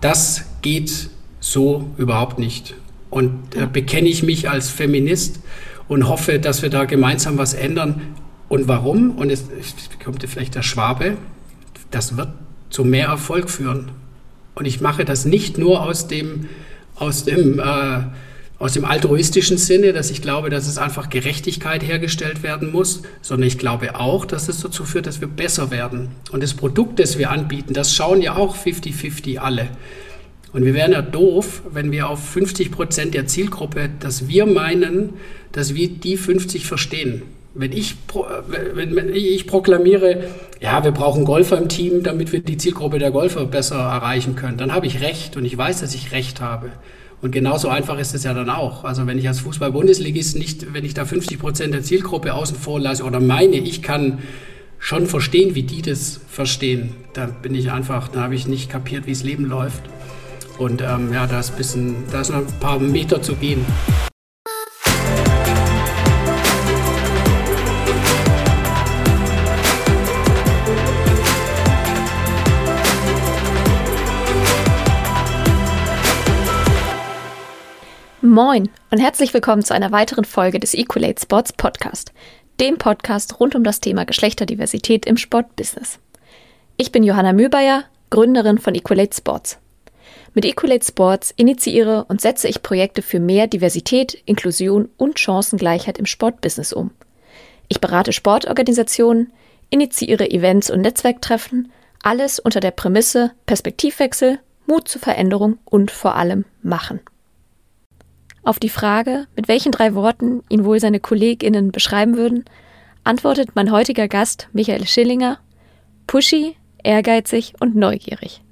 das geht so überhaupt nicht. Und äh, bekenne ich mich als Feminist und hoffe, dass wir da gemeinsam was ändern. Und warum? Und jetzt kommt vielleicht der Schwabe. Das wird zu mehr Erfolg führen. Und ich mache das nicht nur aus dem, aus dem, äh, aus dem altruistischen Sinne, dass ich glaube, dass es einfach Gerechtigkeit hergestellt werden muss, sondern ich glaube auch, dass es dazu führt, dass wir besser werden. Und das Produkt, das wir anbieten, das schauen ja auch 50-50 alle. Und wir wären ja doof, wenn wir auf 50 Prozent der Zielgruppe, dass wir meinen, dass wir die 50 verstehen. Wenn ich, wenn ich proklamiere, ja, wir brauchen Golfer im Team, damit wir die Zielgruppe der Golfer besser erreichen können, dann habe ich recht und ich weiß, dass ich recht habe. Und genauso einfach ist es ja dann auch. Also wenn ich als Fußball-Bundesligist nicht, wenn ich da 50 Prozent der Zielgruppe außen vor lasse oder meine, ich kann schon verstehen, wie die das verstehen, dann bin ich einfach, da habe ich nicht kapiert, wie das Leben läuft. Und ähm, ja, da ist, bisschen, da ist noch ein paar Meter zu gehen. Moin und herzlich willkommen zu einer weiteren Folge des Equalate Sports Podcast, dem Podcast rund um das Thema Geschlechterdiversität im Sportbusiness. Ich bin Johanna Mühlbayer, Gründerin von Equalate Sports. Mit Equalate Sports initiiere und setze ich Projekte für mehr Diversität, Inklusion und Chancengleichheit im Sportbusiness um. Ich berate Sportorganisationen, initiiere Events und Netzwerktreffen, alles unter der Prämisse Perspektivwechsel, Mut zur Veränderung und vor allem Machen. Auf die Frage, mit welchen drei Worten ihn wohl seine KollegInnen beschreiben würden, antwortet mein heutiger Gast Michael Schillinger: pushy, ehrgeizig und neugierig.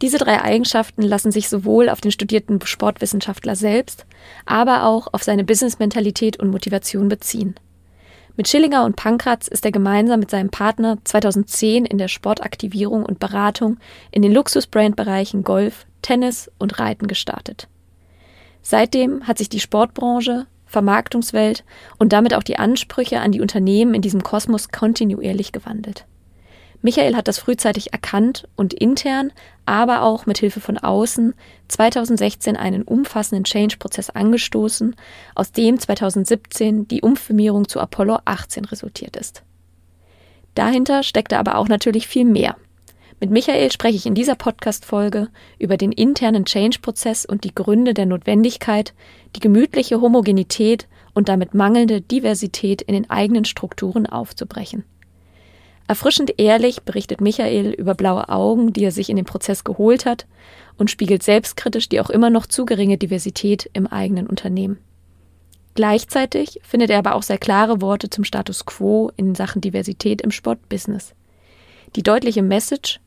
Diese drei Eigenschaften lassen sich sowohl auf den studierten Sportwissenschaftler selbst, aber auch auf seine Business-Mentalität und Motivation beziehen. Mit Schillinger und Pankratz ist er gemeinsam mit seinem Partner 2010 in der Sportaktivierung und Beratung in den Luxus-Brand-Bereichen Golf, Tennis und Reiten gestartet. Seitdem hat sich die Sportbranche, Vermarktungswelt und damit auch die Ansprüche an die Unternehmen in diesem Kosmos kontinuierlich gewandelt. Michael hat das frühzeitig erkannt und intern, aber auch mit Hilfe von außen 2016 einen umfassenden Change-Prozess angestoßen, aus dem 2017 die Umfirmierung zu Apollo 18 resultiert ist. Dahinter steckte aber auch natürlich viel mehr. Mit Michael spreche ich in dieser Podcast-Folge über den internen Change-Prozess und die Gründe der Notwendigkeit, die gemütliche Homogenität und damit mangelnde Diversität in den eigenen Strukturen aufzubrechen. Erfrischend ehrlich berichtet Michael über blaue Augen, die er sich in den Prozess geholt hat, und spiegelt selbstkritisch die auch immer noch zu geringe Diversität im eigenen Unternehmen. Gleichzeitig findet er aber auch sehr klare Worte zum Status quo in Sachen Diversität im Sportbusiness. Die deutliche Message,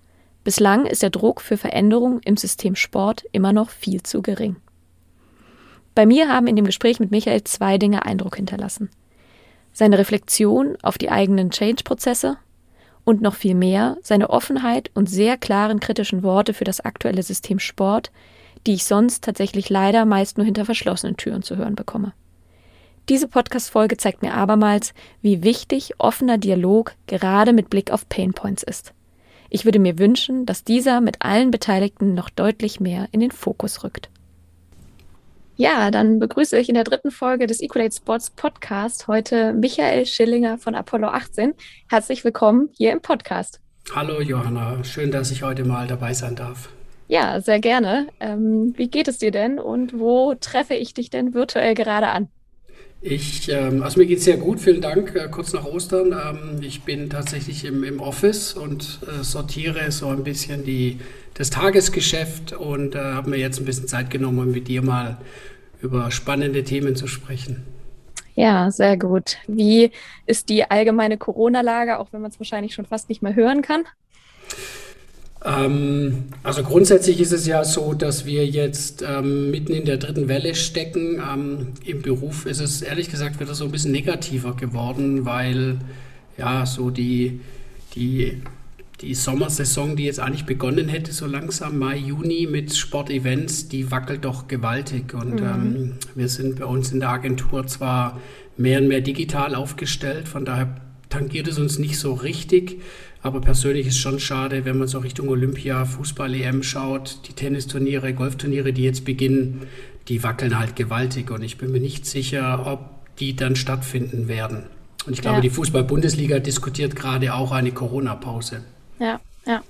Bislang ist der Druck für Veränderung im System Sport immer noch viel zu gering. Bei mir haben in dem Gespräch mit Michael zwei Dinge Eindruck hinterlassen. Seine Reflexion auf die eigenen Change-Prozesse und noch viel mehr seine Offenheit und sehr klaren kritischen Worte für das aktuelle System Sport, die ich sonst tatsächlich leider meist nur hinter verschlossenen Türen zu hören bekomme. Diese Podcast-Folge zeigt mir abermals, wie wichtig offener Dialog gerade mit Blick auf Painpoints ist. Ich würde mir wünschen, dass dieser mit allen Beteiligten noch deutlich mehr in den Fokus rückt. Ja, dann begrüße ich in der dritten Folge des Equalate Sports Podcast heute Michael Schillinger von Apollo 18. Herzlich willkommen hier im Podcast. Hallo Johanna, schön, dass ich heute mal dabei sein darf. Ja, sehr gerne. Ähm, wie geht es dir denn und wo treffe ich dich denn virtuell gerade an? Ich, ähm, also mir geht es sehr gut, vielen Dank. Äh, kurz nach Ostern. Ähm, ich bin tatsächlich im, im Office und äh, sortiere so ein bisschen die, das Tagesgeschäft und äh, habe mir jetzt ein bisschen Zeit genommen, um mit dir mal über spannende Themen zu sprechen. Ja, sehr gut. Wie ist die allgemeine Corona-Lage, auch wenn man es wahrscheinlich schon fast nicht mehr hören kann? Ähm, also grundsätzlich ist es ja so, dass wir jetzt ähm, mitten in der dritten Welle stecken. Ähm, Im Beruf ist es ehrlich gesagt wieder so ein bisschen negativer geworden, weil ja so die, die, die Sommersaison, die jetzt eigentlich begonnen hätte, so langsam Mai, Juni mit Sportevents, die wackelt doch gewaltig. Und mhm. Ähm, wir sind bei uns in der Agentur zwar mehr und mehr digital aufgestellt, von daher tangiert es uns nicht so richtig. Aber persönlich ist es schon schade, wenn man so Richtung Olympia, Fußball-EM schaut, die Tennisturniere, Golfturniere, die jetzt beginnen, die wackeln halt gewaltig. Und ich bin mir nicht sicher, ob die dann stattfinden werden. Und ich glaube, ja. die Fußball-Bundesliga diskutiert gerade auch eine Corona-Pause. Ja, ja.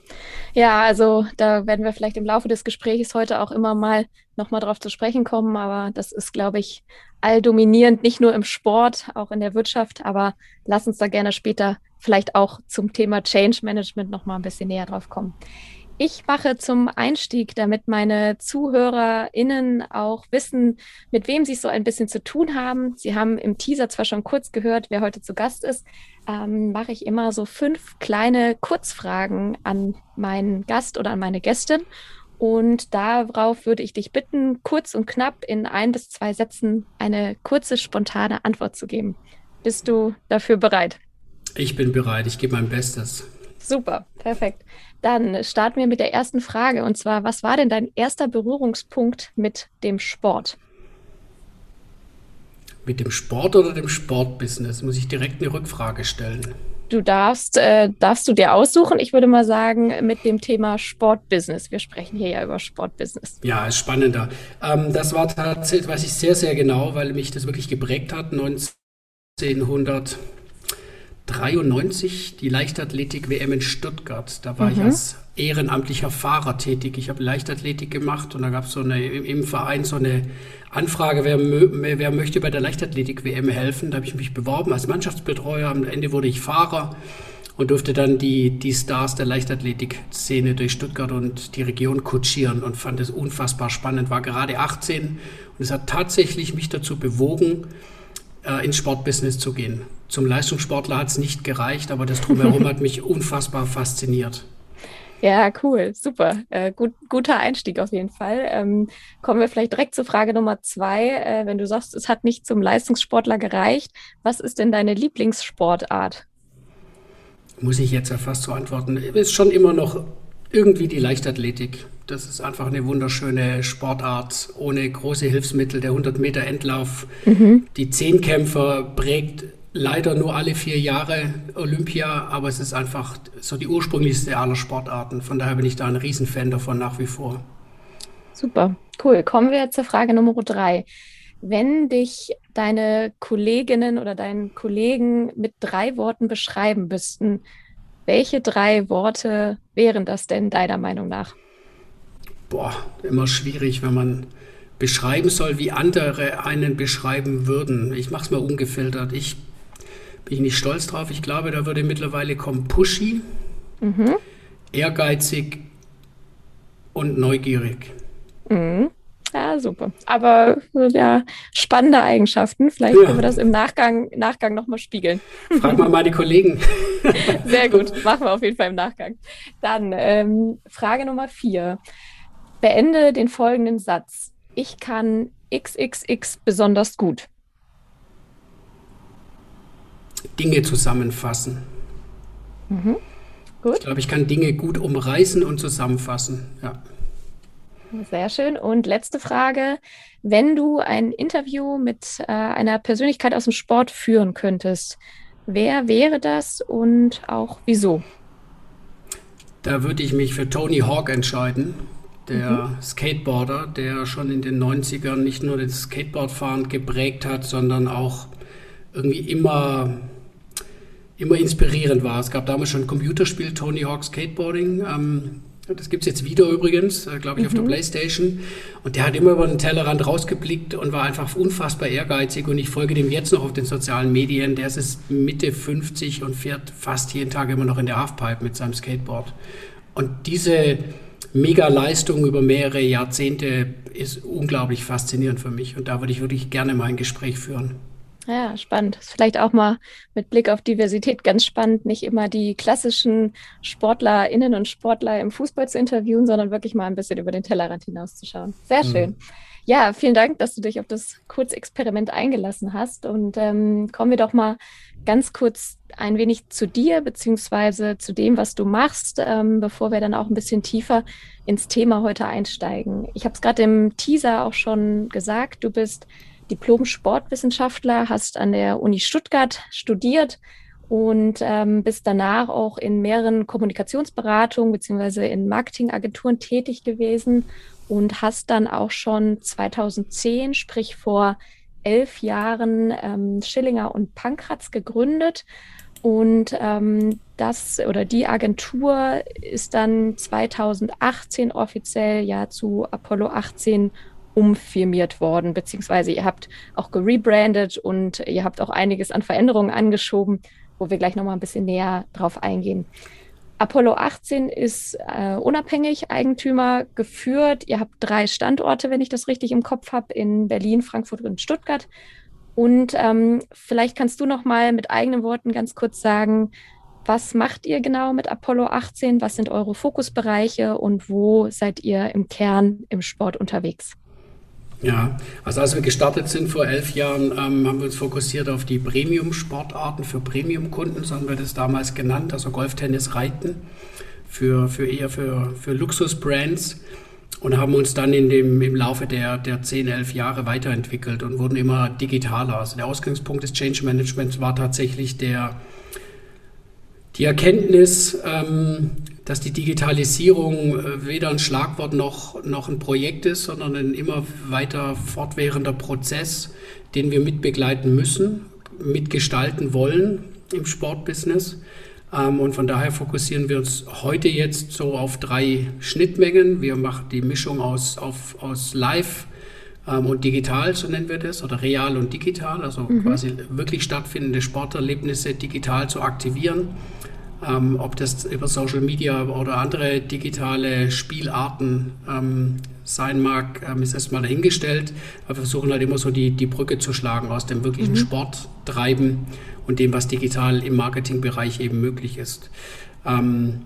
Ja, also da werden wir vielleicht im Laufe des Gesprächs heute auch immer mal nochmal drauf zu sprechen kommen, aber das ist, glaube ich, alldominierend, nicht nur im Sport, auch in der Wirtschaft, aber lass uns da gerne später vielleicht auch zum Thema Change Management nochmal ein bisschen näher drauf kommen. Ich mache zum Einstieg, damit meine ZuhörerInnen auch wissen, mit wem sie so ein bisschen zu tun haben. Sie haben im Teaser zwar schon kurz gehört, wer heute zu Gast ist, ähm, mache ich immer so fünf kleine Kurzfragen an meinen Gast oder an meine Gästin. Und darauf würde ich dich bitten, kurz und knapp in ein bis zwei Sätzen eine kurze, spontane Antwort zu geben. Bist du dafür bereit? Ich bin bereit, ich gebe mein Bestes. Super, perfekt. Dann starten wir mit der ersten Frage. Und zwar, was war denn dein erster Berührungspunkt mit dem Sport? Mit dem Sport oder dem Sportbusiness? Muss ich direkt eine Rückfrage stellen. Du darfst, äh, darfst du dir aussuchen. Ich würde mal sagen, mit dem Thema Sportbusiness. Wir sprechen hier ja über Sportbusiness. Ja, ist spannender. Ähm, das war tatsächlich, weiß ich sehr, sehr genau, weil mich das wirklich geprägt hat. 1900 93 die Leichtathletik-WM in Stuttgart. Da war mhm. ich als ehrenamtlicher Fahrer tätig. Ich habe Leichtathletik gemacht und da gab es so eine, im Verein so eine Anfrage, wer, wer möchte bei der Leichtathletik-WM helfen. Da habe ich mich beworben als Mannschaftsbetreuer. Am Ende wurde ich Fahrer und durfte dann die, die Stars der Leichtathletik-Szene durch Stuttgart und die Region kutschieren und fand es unfassbar spannend. War gerade 18 und es hat tatsächlich mich dazu bewogen, äh, ins Sportbusiness zu gehen. Zum Leistungssportler hat es nicht gereicht, aber das Drumherum hat mich unfassbar fasziniert. Ja, cool, super. Äh, gut, guter Einstieg auf jeden Fall. Ähm, kommen wir vielleicht direkt zur Frage Nummer zwei. Äh, wenn du sagst, es hat nicht zum Leistungssportler gereicht, was ist denn deine Lieblingssportart? Muss ich jetzt ja fast so antworten. Ist schon immer noch irgendwie die Leichtathletik. Das ist einfach eine wunderschöne Sportart ohne große Hilfsmittel. Der 100 Meter Endlauf, mhm. die Zehnkämpfer prägt leider nur alle vier Jahre Olympia, aber es ist einfach so die ursprünglichste aller Sportarten. Von daher bin ich da ein Riesenfan davon nach wie vor. Super, cool. Kommen wir zur Frage Nummer drei. Wenn dich deine Kolleginnen oder deinen Kollegen mit drei Worten beschreiben müssten, welche drei Worte wären das denn deiner Meinung nach? boah, immer schwierig, wenn man beschreiben soll, wie andere einen beschreiben würden. Ich mache es mal ungefiltert. Ich bin nicht stolz drauf. Ich glaube, da würde mittlerweile kommen pushy, mhm. ehrgeizig und neugierig. Mhm. Ja, super. Aber ja, spannende Eigenschaften. Vielleicht ja. können wir das im Nachgang, Nachgang nochmal spiegeln. Frag mal meine Kollegen. Sehr gut, machen wir auf jeden Fall im Nachgang. Dann ähm, Frage Nummer vier. Beende den folgenden Satz. Ich kann XXX besonders gut. Dinge zusammenfassen. Mhm. Gut. Ich glaube, ich kann Dinge gut umreißen und zusammenfassen. Ja. Sehr schön. Und letzte Frage. Wenn du ein Interview mit äh, einer Persönlichkeit aus dem Sport führen könntest, wer wäre das und auch wieso? Da würde ich mich für Tony Hawk entscheiden der mhm. Skateboarder, der schon in den 90ern nicht nur das Skateboardfahren geprägt hat, sondern auch irgendwie immer, immer inspirierend war. Es gab damals schon ein Computerspiel, Tony Hawk Skateboarding. Ähm, das gibt es jetzt wieder übrigens, äh, glaube ich, mhm. auf der mhm. Playstation. Und der hat immer über den Tellerrand rausgeblickt und war einfach unfassbar ehrgeizig. Und ich folge dem jetzt noch auf den sozialen Medien. Der ist Mitte 50 und fährt fast jeden Tag immer noch in der Halfpipe mit seinem Skateboard. Und diese Mega-Leistung über mehrere Jahrzehnte ist unglaublich faszinierend für mich. Und da würde ich wirklich gerne mal ein Gespräch führen. Ja, spannend. Ist vielleicht auch mal mit Blick auf Diversität ganz spannend, nicht immer die klassischen SportlerInnen und Sportler im Fußball zu interviewen, sondern wirklich mal ein bisschen über den Tellerrand hinauszuschauen. Sehr mhm. schön. Mhm. Ja, vielen Dank, dass du dich auf das Kurzexperiment eingelassen hast. Und ähm, kommen wir doch mal ganz kurz ein wenig zu dir beziehungsweise zu dem, was du machst, ähm, bevor wir dann auch ein bisschen tiefer ins Thema heute einsteigen. Ich habe es gerade im Teaser auch schon gesagt, du bist Diplom-Sportwissenschaftler, hast an der Uni Stuttgart studiert und ähm, bist danach auch in mehreren Kommunikationsberatungen beziehungsweise in Marketingagenturen tätig gewesen und hast dann auch schon 2010, sprich vor elf Jahren, ähm, Schillinger und Pankratz gegründet. Und ähm, das oder die Agentur ist dann 2018 offiziell ja zu Apollo 18 umfirmiert worden, beziehungsweise ihr habt auch gerebrandet und ihr habt auch einiges an Veränderungen angeschoben, wo wir gleich nochmal ein bisschen näher drauf eingehen. Apollo 18 ist äh, unabhängig Eigentümer geführt. Ihr habt drei Standorte, wenn ich das richtig im Kopf habe, in Berlin, Frankfurt und Stuttgart. Und ähm, vielleicht kannst du noch mal mit eigenen Worten ganz kurz sagen, was macht ihr genau mit Apollo 18? Was sind eure Fokusbereiche und wo seid ihr im Kern im Sport unterwegs? Ja, also als wir gestartet sind vor elf Jahren, ähm, haben wir uns fokussiert auf die Premium-Sportarten für Premium-Kunden, so haben wir das damals genannt, also Golf, Tennis, Reiten, für, für eher für, für Luxus-Brands und haben uns dann in dem, im Laufe der, der 10, 11 Jahre weiterentwickelt und wurden immer digitaler. Also der Ausgangspunkt des Change Managements war tatsächlich der, die Erkenntnis, ähm, dass die Digitalisierung äh, weder ein Schlagwort noch, noch ein Projekt ist, sondern ein immer weiter fortwährender Prozess, den wir mitbegleiten müssen, mitgestalten wollen im Sportbusiness. Ähm, und von daher fokussieren wir uns heute jetzt so auf drei Schnittmengen. Wir machen die Mischung aus, auf, aus Live ähm, und digital, so nennen wir das, oder real und digital, also mhm. quasi wirklich stattfindende Sporterlebnisse digital zu aktivieren ähm, ob das über Social Media oder andere digitale Spielarten ähm, sein mag, ähm, ist erstmal dahingestellt. Aber wir versuchen halt immer so die, die Brücke zu schlagen aus dem wirklichen mhm. Sporttreiben und dem, was digital im Marketingbereich eben möglich ist. Ähm,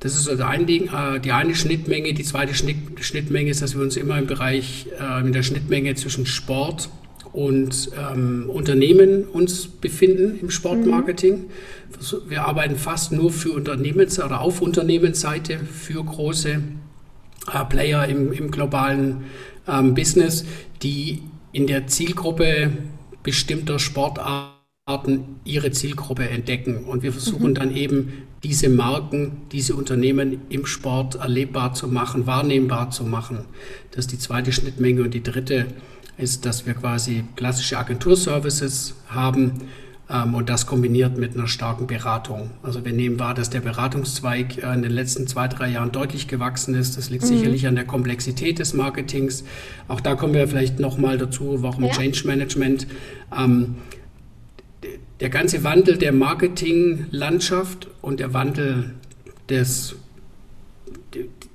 das ist also ein Ding, äh, die eine Schnittmenge. Die zweite Schnitt, Schnittmenge ist, dass wir uns immer im Bereich, äh, in der Schnittmenge zwischen Sport und ähm, Unternehmen uns befinden im Sportmarketing. Mhm. Wir arbeiten fast nur für Unternehmens- oder auf Unternehmensseite für große äh, Player im, im globalen ähm, Business, die in der Zielgruppe bestimmter Sportarten ihre Zielgruppe entdecken. Und wir versuchen mhm. dann eben diese Marken, diese Unternehmen im Sport erlebbar zu machen, wahrnehmbar zu machen. Das ist die zweite Schnittmenge. Und die dritte ist, dass wir quasi klassische Agenturservices haben, ähm, und das kombiniert mit einer starken Beratung. Also wir nehmen wahr, dass der Beratungszweig äh, in den letzten zwei, drei Jahren deutlich gewachsen ist. Das liegt mhm. sicherlich an der Komplexität des Marketings. Auch da kommen wir vielleicht nochmal dazu, warum ja. Change Management. Ähm, der ganze Wandel der Marketinglandschaft und der Wandel des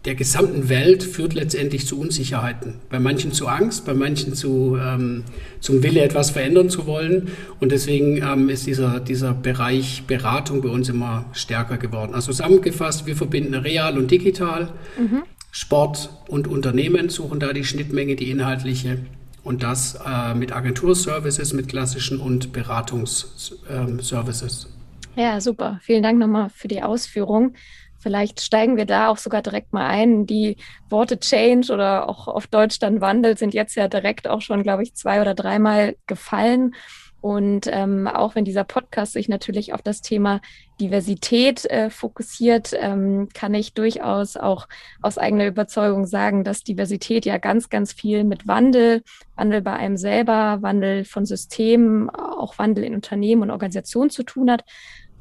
der gesamten Welt führt letztendlich zu Unsicherheiten. Bei manchen zu Angst, bei manchen zu, ähm, zum Wille, etwas verändern zu wollen. Und deswegen ähm, ist dieser, dieser Bereich Beratung bei uns immer stärker geworden. Also zusammengefasst, wir verbinden real und digital. Mhm. Sport und Unternehmen suchen da die Schnittmenge, die inhaltliche. Und das äh, mit Agenturservices, mit klassischen und Beratungsservices. Ähm, ja, super. Vielen Dank nochmal für die Ausführung. Vielleicht steigen wir da auch sogar direkt mal ein. Die Worte Change oder auch auf Deutsch dann Wandel sind jetzt ja direkt auch schon, glaube ich, zwei oder dreimal gefallen. Und ähm, auch wenn dieser Podcast sich natürlich auf das Thema Diversität äh, fokussiert, ähm, kann ich durchaus auch aus eigener Überzeugung sagen, dass Diversität ja ganz, ganz viel mit Wandel, Wandel bei einem selber, Wandel von Systemen, auch Wandel in Unternehmen und Organisationen zu tun hat.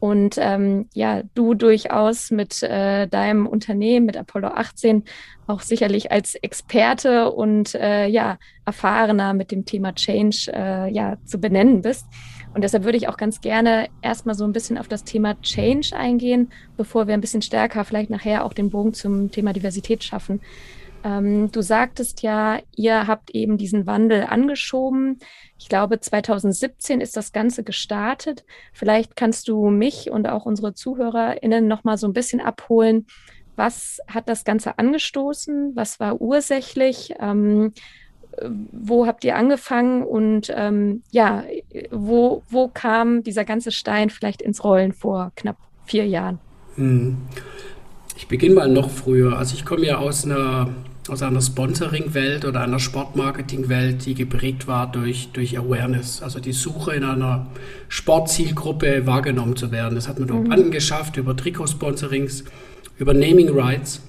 Und ähm, ja, du durchaus mit äh, deinem Unternehmen, mit Apollo 18, auch sicherlich als Experte und äh, ja, erfahrener mit dem Thema Change äh, ja, zu benennen bist. Und deshalb würde ich auch ganz gerne erstmal so ein bisschen auf das Thema Change eingehen, bevor wir ein bisschen stärker vielleicht nachher auch den Bogen zum Thema Diversität schaffen. Ähm, du sagtest ja, ihr habt eben diesen Wandel angeschoben. Ich glaube, 2017 ist das Ganze gestartet. Vielleicht kannst du mich und auch unsere ZuhörerInnen noch mal so ein bisschen abholen. Was hat das Ganze angestoßen? Was war ursächlich? Ähm, wo habt ihr angefangen? Und ähm, ja, wo, wo kam dieser ganze Stein vielleicht ins Rollen vor knapp vier Jahren? Hm. Ich beginne mal noch früher. Also ich komme ja aus einer aus einer Sponsoring-Welt oder einer Sportmarketing-Welt, die geprägt war durch, durch Awareness, also die Suche in einer Sportzielgruppe wahrgenommen zu werden. Das hat man mhm. dort geschafft über Trikotsponsorings, über Naming Rights.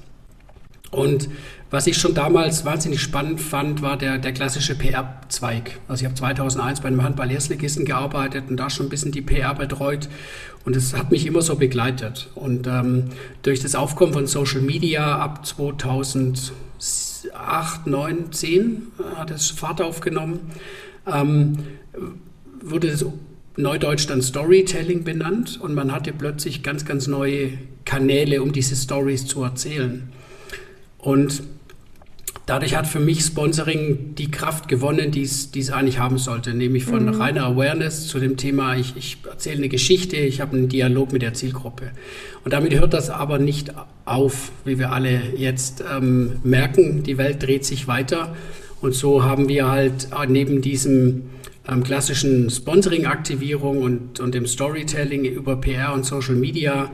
Und was ich schon damals wahnsinnig spannend fand, war der, der klassische PR-Zweig. Also ich habe 2001 bei einem Handball-Erstligisten gearbeitet und da schon ein bisschen die PR betreut und es hat mich immer so begleitet. Und ähm, durch das Aufkommen von Social Media ab 2008, 9, 10 hat es Fahrt aufgenommen, ähm, wurde das Neudeutsch dann Storytelling benannt und man hatte plötzlich ganz, ganz neue Kanäle, um diese Stories zu erzählen. Und dadurch hat für mich Sponsoring die Kraft gewonnen, die es eigentlich haben sollte, nämlich von mhm. reiner Awareness zu dem Thema, ich, ich erzähle eine Geschichte, ich habe einen Dialog mit der Zielgruppe. Und damit hört das aber nicht auf, wie wir alle jetzt ähm, merken, die Welt dreht sich weiter. Und so haben wir halt neben diesem ähm, klassischen Sponsoring-Aktivierung und, und dem Storytelling über PR und Social Media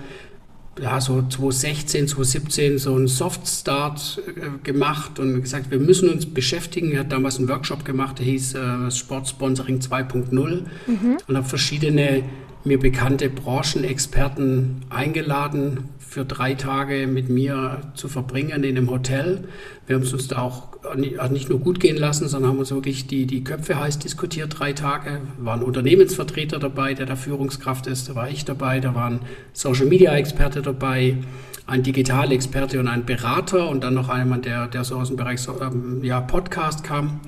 ja, so 2016, 2017 so einen Soft-Start äh, gemacht und gesagt, wir müssen uns beschäftigen. Er hat damals einen Workshop gemacht, der hieß äh, Sportsponsoring 2.0 mhm. und habe verschiedene mir bekannte Branchenexperten eingeladen, für drei Tage mit mir zu verbringen in einem Hotel. Wir haben es uns da auch nicht nur gut gehen lassen, sondern haben uns wirklich die, die Köpfe heiß diskutiert, drei Tage. Da war Unternehmensvertreter dabei, der da Führungskraft ist, da war ich dabei, da waren Social-Media-Experte dabei, ein Digitalexperte und ein Berater und dann noch jemand, der, der so aus dem Bereich ähm, ja, Podcast kam.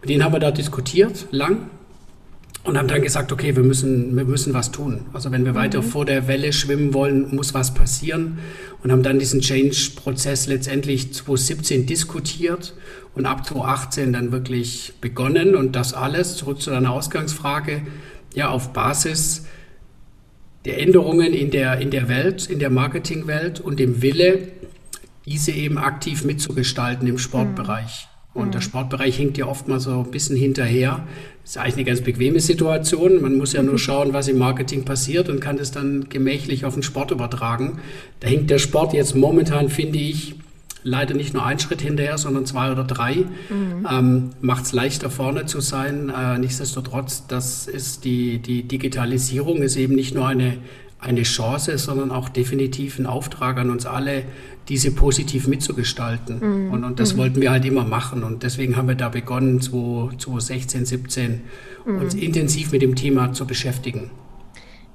Mit denen haben wir da diskutiert, lang, und haben dann gesagt, okay, wir müssen, wir müssen was tun. Also wenn wir mhm. weiter vor der Welle schwimmen wollen, muss was passieren. Und haben dann diesen Change-Prozess letztendlich 2017 diskutiert und ab 2018 dann wirklich begonnen. Und das alles, zurück zu deiner Ausgangsfrage, ja, auf Basis der Änderungen in der, in der Welt, in der Marketingwelt und dem Wille, diese eben aktiv mitzugestalten im Sportbereich. Mhm. Und der mhm. Sportbereich hängt ja oft mal so ein bisschen hinterher. Das ist eigentlich eine ganz bequeme Situation. Man muss ja nur schauen, was im Marketing passiert und kann das dann gemächlich auf den Sport übertragen. Da hängt der Sport jetzt momentan, finde ich, leider nicht nur einen Schritt hinterher, sondern zwei oder drei. Mhm. Ähm, Macht es leichter vorne zu sein. Äh, nichtsdestotrotz, das ist die, die Digitalisierung ist eben nicht nur eine, eine Chance, sondern auch definitiv ein Auftrag an uns alle, diese positiv mitzugestalten. Mhm. Und, und, das mhm. wollten wir halt immer machen. Und deswegen haben wir da begonnen, 2016, 17, mhm. uns intensiv mit dem Thema zu beschäftigen.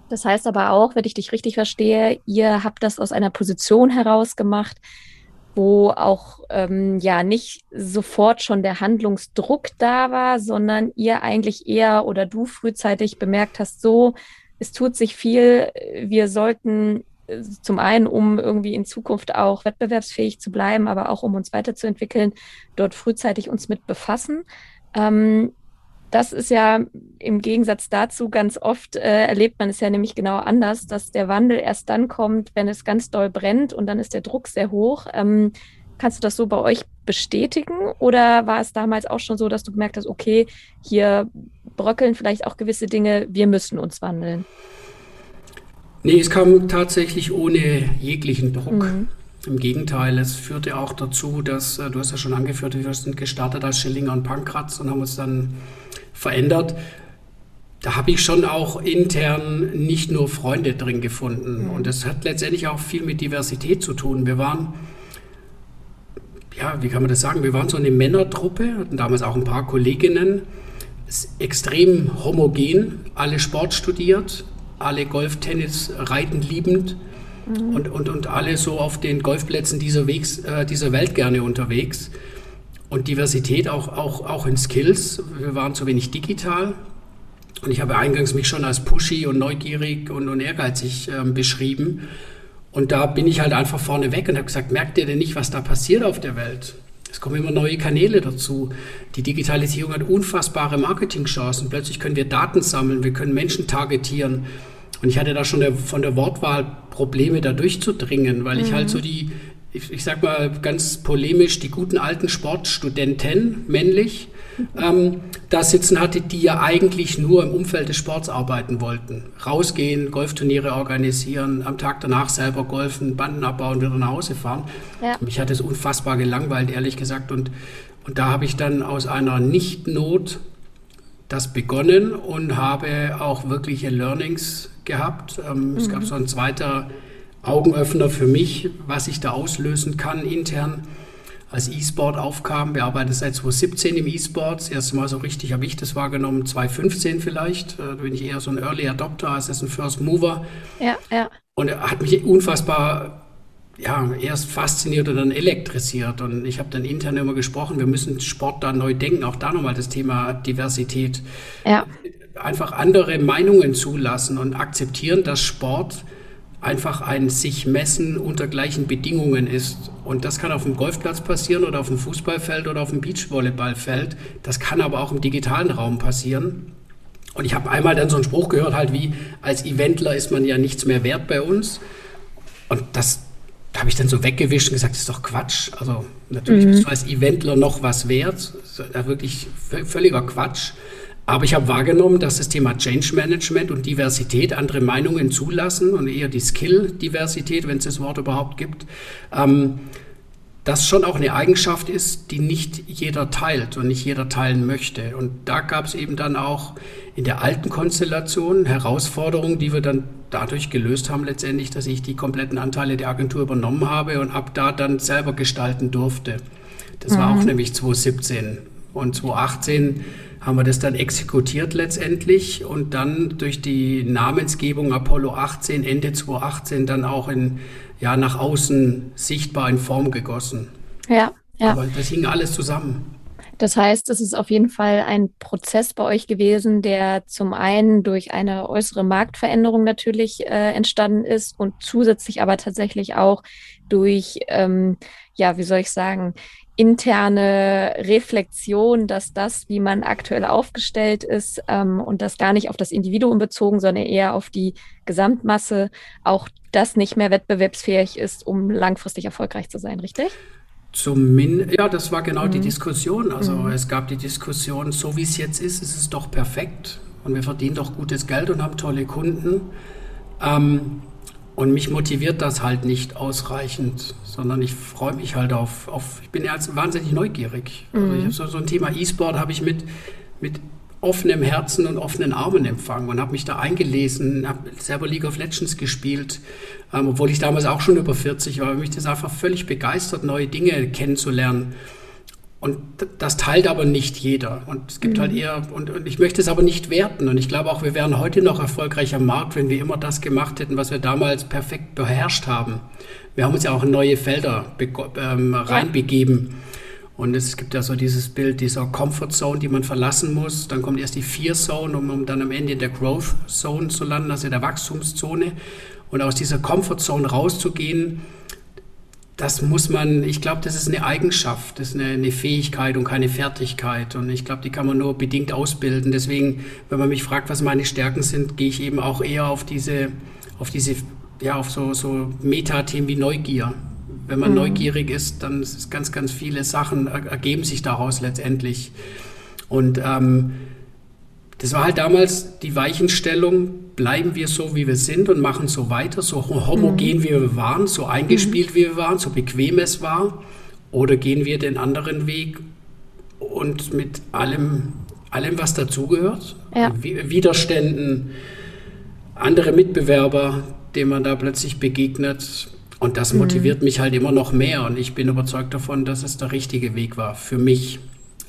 Das heißt aber auch, wenn ich dich richtig verstehe, ihr habt das aus einer Position heraus gemacht, wo auch ähm, ja nicht sofort schon der Handlungsdruck da war, sondern ihr eigentlich eher oder du frühzeitig bemerkt hast, so, es tut sich viel, wir sollten zum einen, um irgendwie in Zukunft auch wettbewerbsfähig zu bleiben, aber auch um uns weiterzuentwickeln, dort frühzeitig uns mit befassen. Ähm, das ist ja im Gegensatz dazu ganz oft äh, erlebt man es ja nämlich genau anders, dass der Wandel erst dann kommt, wenn es ganz doll brennt und dann ist der Druck sehr hoch. Ähm, kannst du das so bei euch bestätigen oder war es damals auch schon so, dass du gemerkt hast, okay, hier bröckeln vielleicht auch gewisse Dinge, wir müssen uns wandeln? Nee, es kam tatsächlich ohne jeglichen Druck. Mhm. Im Gegenteil, es führte auch dazu, dass, äh, du hast ja schon angeführt, wir sind gestartet als Schillinger und Pankratz und haben uns dann verändert. Da habe ich schon auch intern nicht nur Freunde drin gefunden. Mhm. Und das hat letztendlich auch viel mit Diversität zu tun. Wir waren, ja, wie kann man das sagen? Wir waren so eine Männertruppe, hatten damals auch ein paar Kolleginnen, extrem homogen, alle Sport studiert, alle Golf, Tennis, Reiten liebend mhm. und, und, und alle so auf den Golfplätzen dieser, Wegs, äh, dieser Welt gerne unterwegs. Und Diversität auch, auch, auch in Skills. Wir waren zu wenig digital. Und ich habe eingangs mich schon als pushy und neugierig und, und ehrgeizig äh, beschrieben. Und da bin ich halt einfach vorne weg und habe gesagt, merkt ihr denn nicht, was da passiert auf der Welt? Es kommen immer neue Kanäle dazu. Die Digitalisierung hat unfassbare Marketingchancen. Plötzlich können wir Daten sammeln, wir können Menschen targetieren. Und ich hatte da schon der, von der Wortwahl Probleme, da durchzudringen, weil mhm. ich halt so die ich, ich sag mal ganz polemisch, die guten alten Sportstudenten, männlich, ähm, da sitzen hatte, die ja eigentlich nur im Umfeld des Sports arbeiten wollten. Rausgehen, Golfturniere organisieren, am Tag danach selber golfen, Banden abbauen, wieder nach Hause fahren. Ja. Mich hat es unfassbar gelangweilt, ehrlich gesagt. Und, und da habe ich dann aus einer Nicht-Not das begonnen und habe auch wirkliche Learnings gehabt. Ähm, mhm. Es gab mhm. so ein zweiter Augenöffner für mich, was ich da auslösen kann intern. Als E-Sport aufkam, wir arbeiten seit 2017 im E-Sport. Das erste Mal so richtig habe ich das wahrgenommen, 2015 vielleicht. Äh, da bin ich eher so ein Early Adopter als ein First Mover. Ja, ja. Und er hat mich unfassbar ja, erst fasziniert und dann elektrisiert. Und ich habe dann intern immer gesprochen, wir müssen Sport da neu denken. Auch da nochmal das Thema Diversität. Ja. Einfach andere Meinungen zulassen und akzeptieren, dass Sport einfach ein sich messen unter gleichen Bedingungen ist. Und das kann auf dem Golfplatz passieren oder auf dem Fußballfeld oder auf dem Beachvolleyballfeld. Das kann aber auch im digitalen Raum passieren. Und ich habe einmal dann so einen Spruch gehört, halt wie, als Eventler ist man ja nichts mehr wert bei uns. Und das da habe ich dann so weggewischt und gesagt, das ist doch Quatsch. Also natürlich mhm. bist du als Eventler noch was wert. Das ist ja wirklich völliger Quatsch. Aber ich habe wahrgenommen, dass das Thema Change Management und Diversität, andere Meinungen zulassen und eher die Skill-Diversität, wenn es das Wort überhaupt gibt, ähm, das schon auch eine Eigenschaft ist, die nicht jeder teilt und nicht jeder teilen möchte. Und da gab es eben dann auch in der alten Konstellation Herausforderungen, die wir dann dadurch gelöst haben letztendlich, dass ich die kompletten Anteile der Agentur übernommen habe und ab da dann selber gestalten durfte. Das mhm. war auch mhm. nämlich 2017. Und 2018 haben wir das dann exekutiert letztendlich und dann durch die Namensgebung Apollo 18, Ende 2018 dann auch in ja, nach außen sichtbar in Form gegossen. Ja, ja. Aber das hing alles zusammen. Das heißt, es ist auf jeden Fall ein Prozess bei euch gewesen, der zum einen durch eine äußere Marktveränderung natürlich äh, entstanden ist und zusätzlich aber tatsächlich auch durch, ähm, ja, wie soll ich sagen, interne Reflexion, dass das, wie man aktuell aufgestellt ist ähm, und das gar nicht auf das Individuum bezogen, sondern eher auf die Gesamtmasse, auch das nicht mehr wettbewerbsfähig ist, um langfristig erfolgreich zu sein, richtig? Zumindest, ja, das war genau mhm. die Diskussion. Also mhm. es gab die Diskussion, so wie es jetzt ist, ist es doch perfekt und wir verdienen doch gutes Geld und haben tolle Kunden. Ähm, und mich motiviert das halt nicht ausreichend, sondern ich freue mich halt auf, auf ich bin ja wahnsinnig neugierig. Also mhm. Also so, so ein Thema E-Sport habe ich mit, mit offenem Herzen und offenen Armen empfangen und habe mich da eingelesen, habe selber League of Legends gespielt, ähm, obwohl ich damals auch schon über 40 war, mich das einfach völlig begeistert, neue Dinge kennenzulernen. Und das teilt aber nicht jeder. Und es gibt halt mhm. halt eher, und, und, ich möchte es aber nicht werten. Und ich glaube auch, wir wären heute noch erfolgreich am Markt, wenn wir immer das gemacht hätten, was wir damals perfekt beherrscht haben. Wir haben uns ja auch in neue Felder ähm, reinbegeben. Ja. Und es gibt ja so dieses Bild dieser Comfort Zone, die man verlassen muss. Dann kommt erst die Fear Zone, um, um dann am Ende in der Growth Zone zu landen, also in der Wachstumszone. Und aus dieser Comfort Zone rauszugehen, das muss man, ich glaube, das ist eine Eigenschaft, das ist eine, eine, Fähigkeit und keine Fertigkeit. Und ich glaube, die kann man nur bedingt ausbilden. Deswegen, wenn man mich fragt, was meine Stärken sind, gehe ich eben auch eher auf diese, auf diese, ja, auf so, so Metathemen wie Neugier wenn man mhm. neugierig ist, dann ist ganz, ganz viele Sachen ergeben sich daraus letztendlich. Und ähm, das war halt damals die Weichenstellung, bleiben wir so, wie wir sind und machen so weiter, so homogen, mhm. wie wir waren, so eingespielt, mhm. wie wir waren, so bequem es war, oder gehen wir den anderen Weg und mit allem, allem was dazugehört, ja. Widerständen, andere Mitbewerber, denen man da plötzlich begegnet, und das motiviert mhm. mich halt immer noch mehr. Und ich bin überzeugt davon, dass es der richtige Weg war für mich.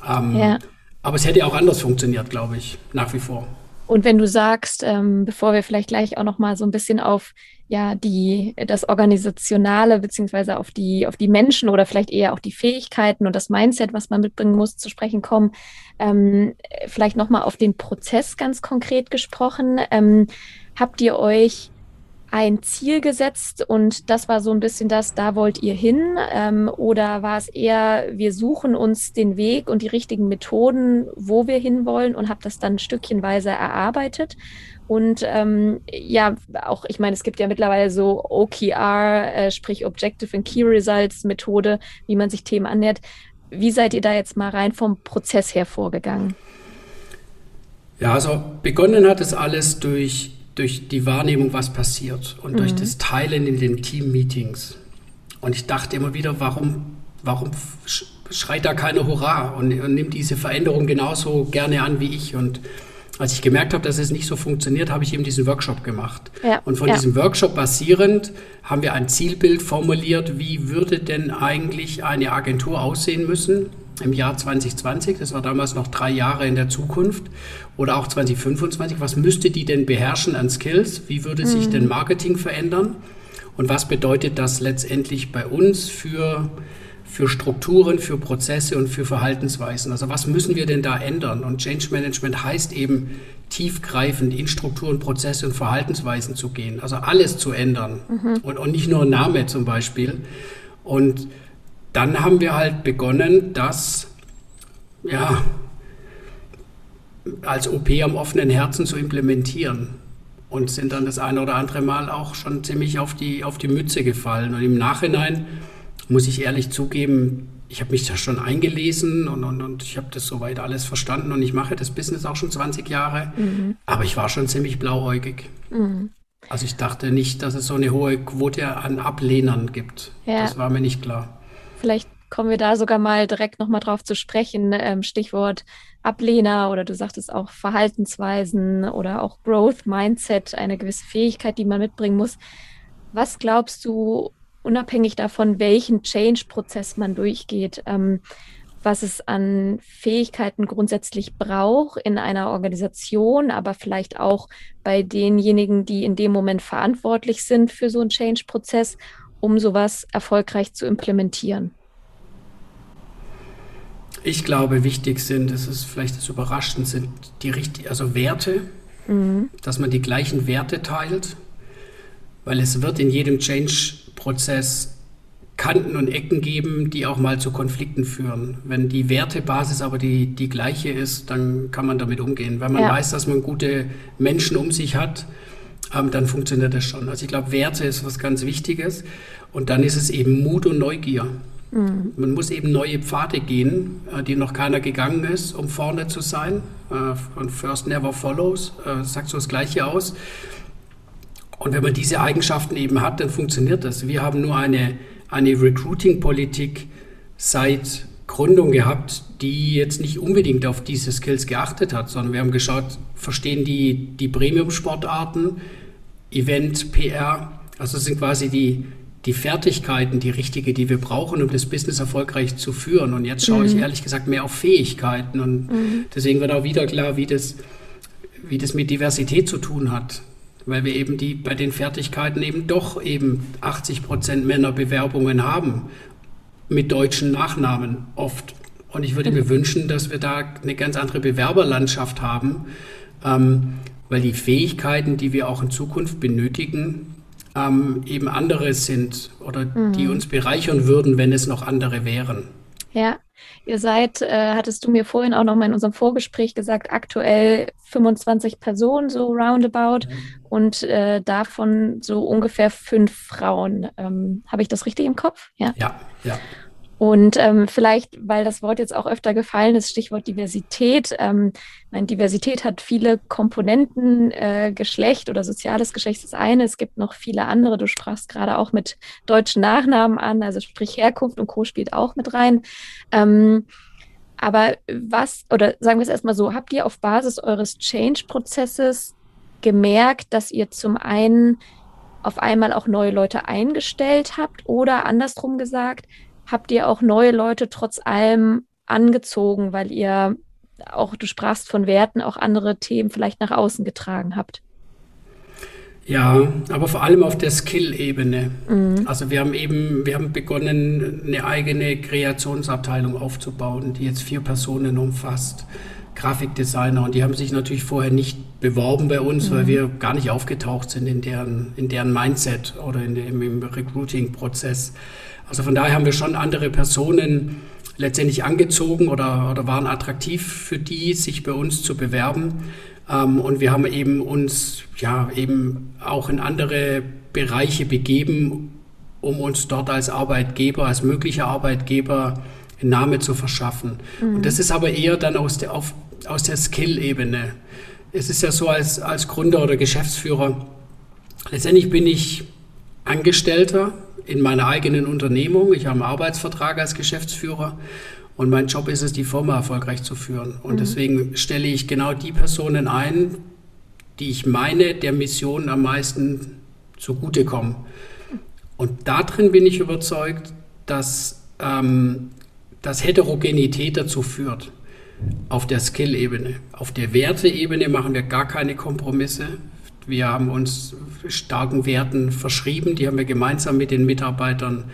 Ähm, ja. Aber es hätte auch anders funktioniert, glaube ich, nach wie vor. Und wenn du sagst, ähm, bevor wir vielleicht gleich auch noch mal so ein bisschen auf ja die das organisationale beziehungsweise auf die auf die Menschen oder vielleicht eher auch die Fähigkeiten und das Mindset, was man mitbringen muss, zu sprechen kommen, ähm, vielleicht noch mal auf den Prozess ganz konkret gesprochen. Ähm, habt ihr euch ein Ziel gesetzt und das war so ein bisschen das, da wollt ihr hin? Ähm, oder war es eher, wir suchen uns den Weg und die richtigen Methoden, wo wir hinwollen und habt das dann stückchenweise erarbeitet? Und ähm, ja, auch, ich meine, es gibt ja mittlerweile so OKR, äh, sprich Objective and Key Results Methode, wie man sich Themen annähert. Wie seid ihr da jetzt mal rein vom Prozess her vorgegangen? Ja, also begonnen hat es alles durch, durch die Wahrnehmung, was passiert und mhm. durch das Teilen in den Team-Meetings. Und ich dachte immer wieder, warum, warum schreit da keiner Hurra und, und nimmt diese Veränderung genauso gerne an wie ich? Und als ich gemerkt habe, dass es nicht so funktioniert, habe ich eben diesen Workshop gemacht. Ja, und von ja. diesem Workshop basierend haben wir ein Zielbild formuliert, wie würde denn eigentlich eine Agentur aussehen müssen im Jahr 2020, das war damals noch drei Jahre in der Zukunft, oder auch 2025, was müsste die denn beherrschen an Skills? Wie würde sich mhm. denn Marketing verändern? Und was bedeutet das letztendlich bei uns für für Strukturen, für Prozesse und für Verhaltensweisen. Also was müssen wir denn da ändern? Und Change Management heißt eben tiefgreifend in Strukturen, Prozesse und Verhaltensweisen zu gehen. Also alles zu ändern mhm. und, und nicht nur Name zum Beispiel. Und dann haben wir halt begonnen, das ja, als OP am offenen Herzen zu implementieren und sind dann das eine oder andere Mal auch schon ziemlich auf die, auf die Mütze gefallen. Und im Nachhinein muss ich ehrlich zugeben, ich habe mich da schon eingelesen und, und, und ich habe das soweit alles verstanden und ich mache das Business auch schon 20 Jahre, mhm. aber ich war schon ziemlich blauäugig. Mhm. Also ich dachte nicht, dass es so eine hohe Quote an Ablehnern gibt. Ja. Das war mir nicht klar. Vielleicht kommen wir da sogar mal direkt nochmal drauf zu sprechen. Ähm, Stichwort Ablehner oder du sagtest auch Verhaltensweisen oder auch Growth Mindset, eine gewisse Fähigkeit, die man mitbringen muss. Was glaubst du, unabhängig davon, welchen Change-Prozess man durchgeht, ähm, was es an Fähigkeiten grundsätzlich braucht in einer Organisation, aber vielleicht auch bei denjenigen, die in dem Moment verantwortlich sind für so einen Change-Prozess, um sowas erfolgreich zu implementieren? Ich glaube, wichtig sind, das ist vielleicht das Überraschend, sind die richtigen, also Werte, mhm. dass man die gleichen Werte teilt, weil es wird in jedem Change Prozess Kanten und Ecken geben, die auch mal zu Konflikten führen. Wenn die Wertebasis aber die, die gleiche ist, dann kann man damit umgehen. Wenn man ja. weiß, dass man gute Menschen um sich hat, ähm, dann funktioniert das schon. Also ich glaube, Werte ist was ganz Wichtiges. Und dann ist es eben Mut und Neugier. Mhm. Man muss eben neue Pfade gehen, äh, die noch keiner gegangen ist, um vorne zu sein. Äh, von First Never Follows, äh, sagt so das Gleiche aus. Und wenn man diese Eigenschaften eben hat, dann funktioniert das. Wir haben nur eine, eine Recruiting-Politik seit Gründung gehabt, die jetzt nicht unbedingt auf diese Skills geachtet hat, sondern wir haben geschaut, verstehen die die Premium-Sportarten, Event, PR, also sind quasi die, die Fertigkeiten, die richtige, die wir brauchen, um das Business erfolgreich zu führen. Und jetzt schaue mhm. ich ehrlich gesagt mehr auf Fähigkeiten. Und mhm. deswegen wird auch wieder klar, wie das, wie das mit Diversität zu tun hat weil wir eben die bei den Fertigkeiten eben doch eben 80 Prozent Männerbewerbungen haben mit deutschen Nachnamen oft. Und ich würde mir wünschen, dass wir da eine ganz andere Bewerberlandschaft haben, ähm, weil die Fähigkeiten, die wir auch in Zukunft benötigen, ähm, eben andere sind oder mhm. die uns bereichern würden, wenn es noch andere wären. Ja, ihr seid, äh, hattest du mir vorhin auch noch mal in unserem Vorgespräch gesagt, aktuell 25 Personen so roundabout mhm. und äh, davon so ungefähr fünf Frauen. Ähm, Habe ich das richtig im Kopf? Ja, ja. ja. Und ähm, vielleicht, weil das Wort jetzt auch öfter gefallen ist, Stichwort Diversität. Ähm, meine, Diversität hat viele Komponenten, äh, Geschlecht oder soziales Geschlecht ist eine. Es gibt noch viele andere. Du sprachst gerade auch mit deutschen Nachnamen an, also sprich Herkunft und Co. spielt auch mit rein. Ähm, aber was, oder sagen wir es erstmal so, habt ihr auf Basis eures Change-Prozesses gemerkt, dass ihr zum einen auf einmal auch neue Leute eingestellt habt oder andersrum gesagt, habt ihr auch neue Leute trotz allem angezogen, weil ihr auch, du sprachst von Werten, auch andere Themen vielleicht nach außen getragen habt? Ja, aber vor allem auf der Skill-Ebene. Mhm. Also wir haben eben, wir haben begonnen, eine eigene Kreationsabteilung aufzubauen, die jetzt vier Personen umfasst. Grafikdesigner und die haben sich natürlich vorher nicht beworben bei uns, mhm. weil wir gar nicht aufgetaucht sind in deren, in deren Mindset oder in dem, im Recruiting-Prozess. Also von daher haben wir schon andere Personen letztendlich angezogen oder, oder waren attraktiv für die, sich bei uns zu bewerben. Ähm, und wir haben eben uns ja eben auch in andere Bereiche begeben, um uns dort als Arbeitgeber, als möglicher Arbeitgeber einen Name zu verschaffen. Mhm. Und das ist aber eher dann aus der, auf, aus der Skill-Ebene. Es ist ja so als, als Gründer oder Geschäftsführer, letztendlich bin ich Angestellter in meiner eigenen Unternehmung. Ich habe einen Arbeitsvertrag als Geschäftsführer und mein Job ist es, die Firma erfolgreich zu führen. Und mhm. deswegen stelle ich genau die Personen ein, die ich meine, der Mission am meisten zugutekommen. Und darin bin ich überzeugt, dass, ähm, dass Heterogenität dazu führt, auf der Skill-Ebene. Auf der Werte-Ebene machen wir gar keine Kompromisse. Wir haben uns starken Werten verschrieben, die haben wir gemeinsam mit den Mitarbeitern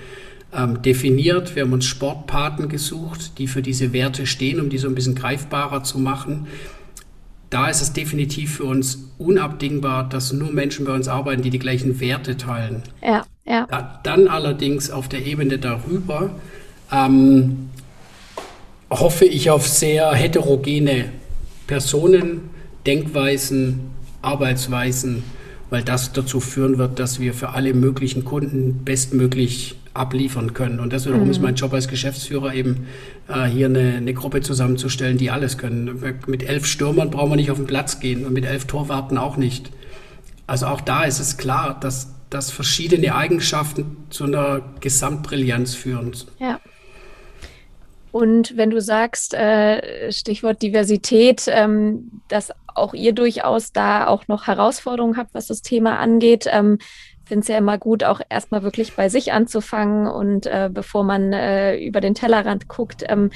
ähm, definiert. Wir haben uns Sportpaten gesucht, die für diese Werte stehen, um die so ein bisschen greifbarer zu machen. Da ist es definitiv für uns unabdingbar, dass nur Menschen bei uns arbeiten, die die gleichen Werte teilen. Ja, ja. Da, dann allerdings auf der Ebene darüber ähm, hoffe ich auf sehr heterogene Personen, Denkweisen, Arbeitsweisen, weil das dazu führen wird, dass wir für alle möglichen Kunden bestmöglich abliefern können. Und das wiederum mhm. ist mein Job als Geschäftsführer eben äh, hier eine, eine, Gruppe zusammenzustellen, die alles können. Mit elf Stürmern brauchen wir nicht auf den Platz gehen und mit elf Torwarten auch nicht. Also auch da ist es klar, dass, dass verschiedene Eigenschaften zu einer Gesamtbrillanz führen. Ja. Und wenn du sagst, äh, Stichwort Diversität, ähm, dass auch ihr durchaus da auch noch Herausforderungen habt, was das Thema angeht, ähm, finde es ja immer gut, auch erstmal wirklich bei sich anzufangen und äh, bevor man äh, über den Tellerrand guckt. Ähm,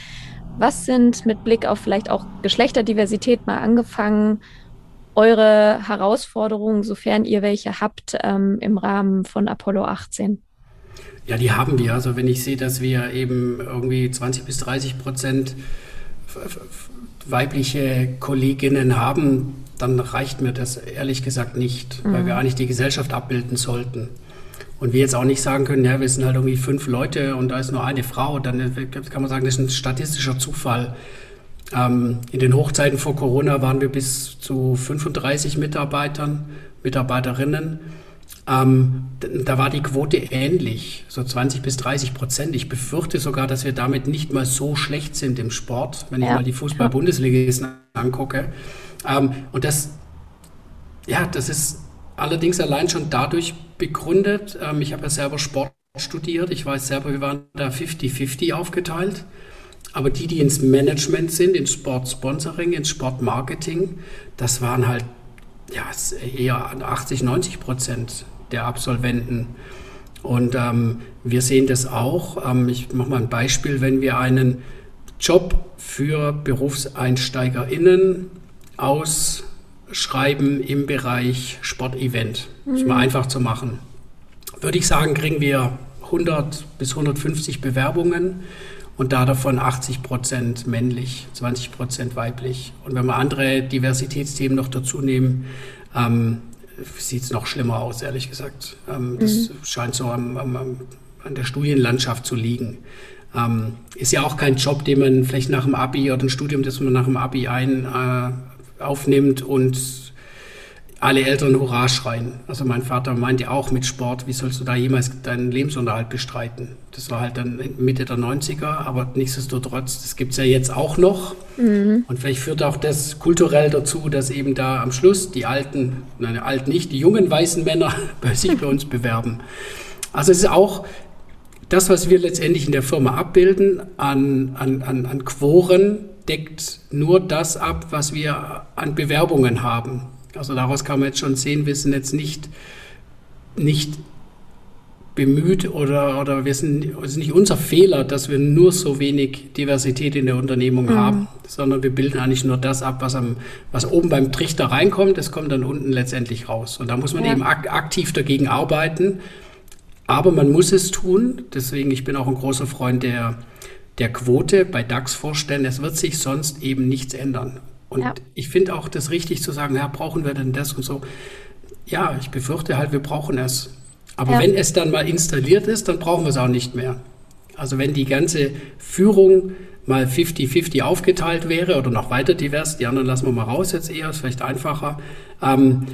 was sind mit Blick auf vielleicht auch Geschlechterdiversität mal angefangen, eure Herausforderungen, sofern ihr welche habt, ähm, im Rahmen von Apollo 18? Ja, die haben wir. Also wenn ich sehe, dass wir eben irgendwie 20 bis 30 Prozent weibliche Kolleginnen haben, dann reicht mir das ehrlich gesagt nicht, mhm. weil wir eigentlich die Gesellschaft abbilden sollten. Und wir jetzt auch nicht sagen können, ja, wir sind halt irgendwie fünf Leute und da ist nur eine Frau, dann kann man sagen, das ist ein statistischer Zufall. Ähm, in den Hochzeiten vor Corona waren wir bis zu 35 Mitarbeitern, Mitarbeiterinnen. Ähm, da war die Quote ähnlich, so 20 bis 30 Prozent. Ich befürchte sogar, dass wir damit nicht mal so schlecht sind im Sport, wenn ich mal die Fußball-Bundesligisten angucke. Ähm, und das, ja, das ist allerdings allein schon dadurch begründet. Ähm, ich habe ja selber Sport studiert. Ich weiß selber, wir waren da 50-50 aufgeteilt. Aber die, die ins Management sind, ins Sportsponsoring, ins Sportmarketing, das waren halt ja, eher 80, 90 Prozent der Absolventen. Und ähm, wir sehen das auch. Ähm, ich mache mal ein Beispiel, wenn wir einen Job für BerufseinsteigerInnen ausschreiben im Bereich Sportevent, mhm. ist mal einfach zu machen, würde ich sagen, kriegen wir 100 bis 150 Bewerbungen und da davon 80 Prozent männlich, 20 Prozent weiblich. Und wenn wir andere Diversitätsthemen noch dazu nehmen, ähm, sieht es noch schlimmer aus, ehrlich gesagt. Ähm, das mhm. scheint so am, am, an der Studienlandschaft zu liegen. Ähm, ist ja auch kein Job, den man vielleicht nach dem Abi oder ein Studium, das man nach dem Abi ein, äh, aufnimmt und alle Eltern Hurra schreien. Also mein Vater meinte auch mit Sport, wie sollst du da jemals deinen Lebensunterhalt bestreiten? Das war halt dann Mitte der 90er, aber nichtsdestotrotz, das gibt es ja jetzt auch noch. Mhm. Und vielleicht führt auch das kulturell dazu, dass eben da am Schluss die alten, nein, alt nicht, die jungen weißen Männer bei sich bei uns bewerben. Also es ist auch das, was wir letztendlich in der Firma abbilden an, an, an, an Quoren, deckt nur das ab, was wir an Bewerbungen haben. Also daraus kann man jetzt schon sehen, wir sind jetzt nicht, nicht bemüht oder, oder wir sind, es ist nicht unser Fehler, dass wir nur so wenig Diversität in der Unternehmung mhm. haben, sondern wir bilden eigentlich nur das ab, was, am, was oben beim Trichter reinkommt, das kommt dann unten letztendlich raus. Und da muss man ja. eben ak aktiv dagegen arbeiten. Aber man muss es tun. Deswegen, ich bin auch ein großer Freund der, der Quote bei DAX-Vorständen. Es wird sich sonst eben nichts ändern. Und ja. ich finde auch das richtig zu sagen, ja, brauchen wir denn das und so. Ja, ich befürchte halt, wir brauchen es. Aber ja. wenn es dann mal installiert ist, dann brauchen wir es auch nicht mehr. Also wenn die ganze Führung mal 50-50 aufgeteilt wäre oder noch weiter divers, die anderen lassen wir mal raus jetzt eher, ist vielleicht einfacher, ähm,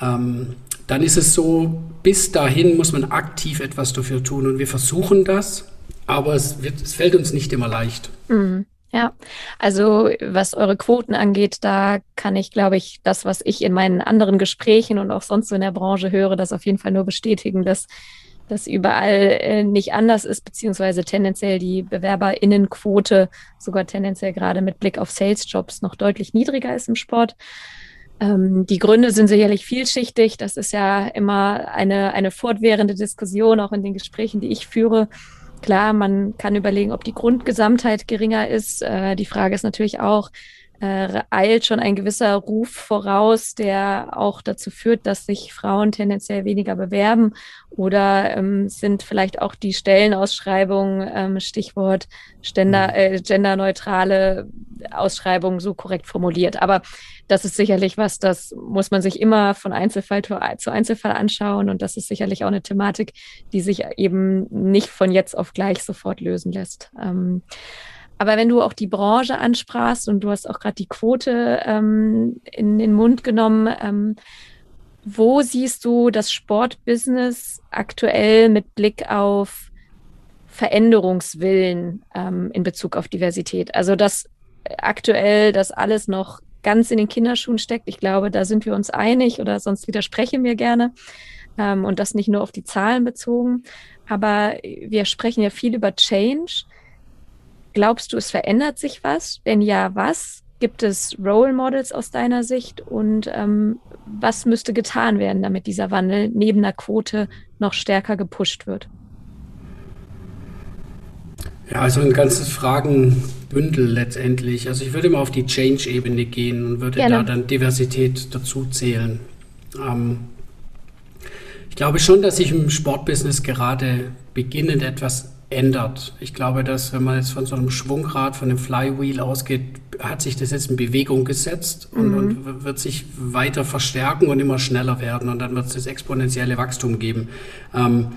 ähm, dann ist es so, bis dahin muss man aktiv etwas dafür tun und wir versuchen das, aber es, wird, es fällt uns nicht immer leicht. Mhm. Ja, also was eure Quoten angeht, da kann ich, glaube ich, das, was ich in meinen anderen Gesprächen und auch sonst so in der Branche höre, das auf jeden Fall nur bestätigen, dass das überall äh, nicht anders ist, beziehungsweise tendenziell die Bewerberinnenquote sogar tendenziell gerade mit Blick auf Salesjobs noch deutlich niedriger ist im Sport. Ähm, die Gründe sind sicherlich vielschichtig. Das ist ja immer eine, eine fortwährende Diskussion, auch in den Gesprächen, die ich führe. Klar, man kann überlegen, ob die Grundgesamtheit geringer ist. Äh, die Frage ist natürlich auch, äh, eilt schon ein gewisser Ruf voraus, der auch dazu führt, dass sich Frauen tendenziell weniger bewerben oder ähm, sind vielleicht auch die Stellenausschreibungen, ähm, Stichwort Gender, mhm. äh, genderneutrale Ausschreibungen so korrekt formuliert. Aber das ist sicherlich was, das muss man sich immer von Einzelfall zu Einzelfall anschauen und das ist sicherlich auch eine Thematik, die sich eben nicht von jetzt auf gleich sofort lösen lässt. Ähm, aber wenn du auch die Branche ansprachst und du hast auch gerade die Quote ähm, in den Mund genommen, ähm, wo siehst du das Sportbusiness aktuell mit Blick auf Veränderungswillen ähm, in Bezug auf Diversität? Also dass aktuell das alles noch ganz in den Kinderschuhen steckt. Ich glaube, da sind wir uns einig oder sonst widersprechen wir gerne. Ähm, und das nicht nur auf die Zahlen bezogen. Aber wir sprechen ja viel über Change. Glaubst du, es verändert sich was? Wenn ja, was? Gibt es Role Models aus deiner Sicht? Und ähm, was müsste getan werden, damit dieser Wandel neben der Quote noch stärker gepusht wird? Ja, also ein ganzes Fragenbündel letztendlich. Also ich würde mal auf die Change-Ebene gehen und würde Gerne. da dann Diversität dazu zählen. Ähm, ich glaube schon, dass sich im Sportbusiness gerade beginnend etwas ändert. Ich glaube, dass wenn man jetzt von so einem Schwungrad, von einem Flywheel ausgeht, hat sich das jetzt in Bewegung gesetzt und, mhm. und, wird sich weiter verstärken und immer schneller werden und dann wird es das exponentielle Wachstum geben. Ähm,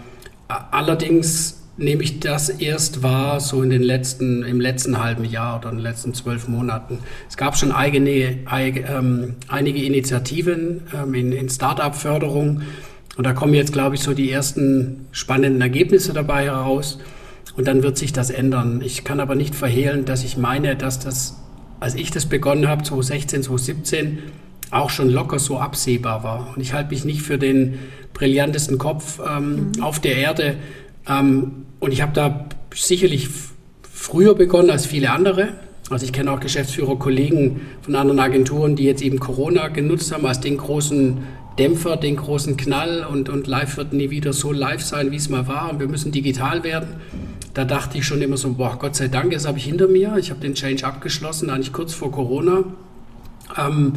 allerdings nehme ich das erst wahr, so in den letzten, im letzten halben Jahr oder in den letzten zwölf Monaten. Es gab schon eigene, eig, ähm, einige Initiativen ähm, in, in Start-up-Förderung und da kommen jetzt, glaube ich, so die ersten spannenden Ergebnisse dabei heraus. Und dann wird sich das ändern. Ich kann aber nicht verhehlen, dass ich meine, dass das, als ich das begonnen habe, 2016, 2017, auch schon locker so absehbar war. Und ich halte mich nicht für den brillantesten Kopf ähm, mhm. auf der Erde. Ähm, und ich habe da sicherlich früher begonnen als viele andere. Also ich kenne auch Geschäftsführer, Kollegen von anderen Agenturen, die jetzt eben Corona genutzt haben als den großen Dämpfer, den großen Knall und, und live wird nie wieder so live sein, wie es mal war. Und wir müssen digital werden da dachte ich schon immer so, boah, Gott sei Dank, das habe ich hinter mir. Ich habe den Change abgeschlossen, eigentlich kurz vor Corona. Ähm,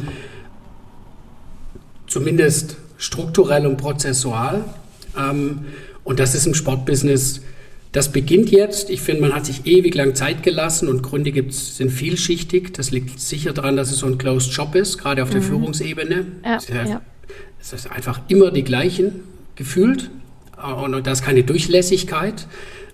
zumindest strukturell und prozessual. Ähm, und das ist im Sportbusiness, das beginnt jetzt. Ich finde, man hat sich ewig lang Zeit gelassen und Gründe gibt's, sind vielschichtig. Das liegt sicher daran, dass es so ein Closed Job ist, gerade auf der mhm. Führungsebene. Ja, es, ist, ja. es ist einfach immer die gleichen gefühlt. Und da ist keine Durchlässigkeit.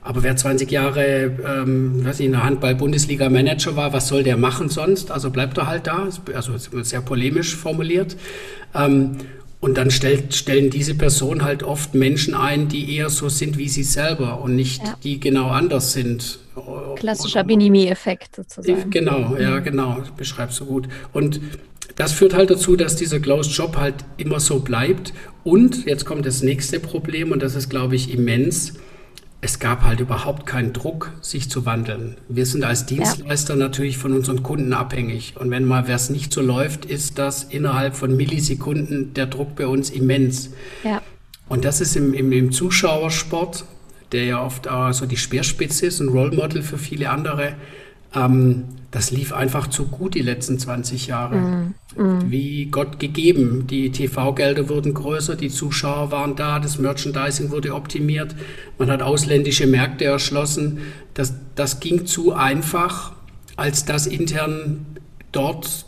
Aber wer 20 Jahre ähm, weiß ich, in der Handball-Bundesliga Manager war, was soll der machen sonst? Also bleibt er halt da, also sehr polemisch formuliert. Ähm, und dann stellt, stellen diese Personen halt oft Menschen ein, die eher so sind wie sie selber und nicht ja. die genau anders sind. Klassischer Binimi-Effekt sozusagen. Genau, ja, mhm. genau, beschreibst du gut. Und das führt halt dazu, dass dieser Closed Job halt immer so bleibt. Und jetzt kommt das nächste Problem und das ist, glaube ich, immens es gab halt überhaupt keinen Druck, sich zu wandeln. Wir sind als Dienstleister ja. natürlich von unseren Kunden abhängig. Und wenn mal was nicht so läuft, ist das innerhalb von Millisekunden der Druck bei uns immens. Ja. Und das ist im, im, im Zuschauersport, der ja oft so die Speerspitze ist, ein Role Model für viele andere, ähm, das lief einfach zu gut die letzten 20 Jahre. Mm, mm. Wie Gott gegeben. Die TV-Gelder wurden größer, die Zuschauer waren da, das Merchandising wurde optimiert, man hat ausländische Märkte erschlossen. Das, das ging zu einfach, als dass intern dort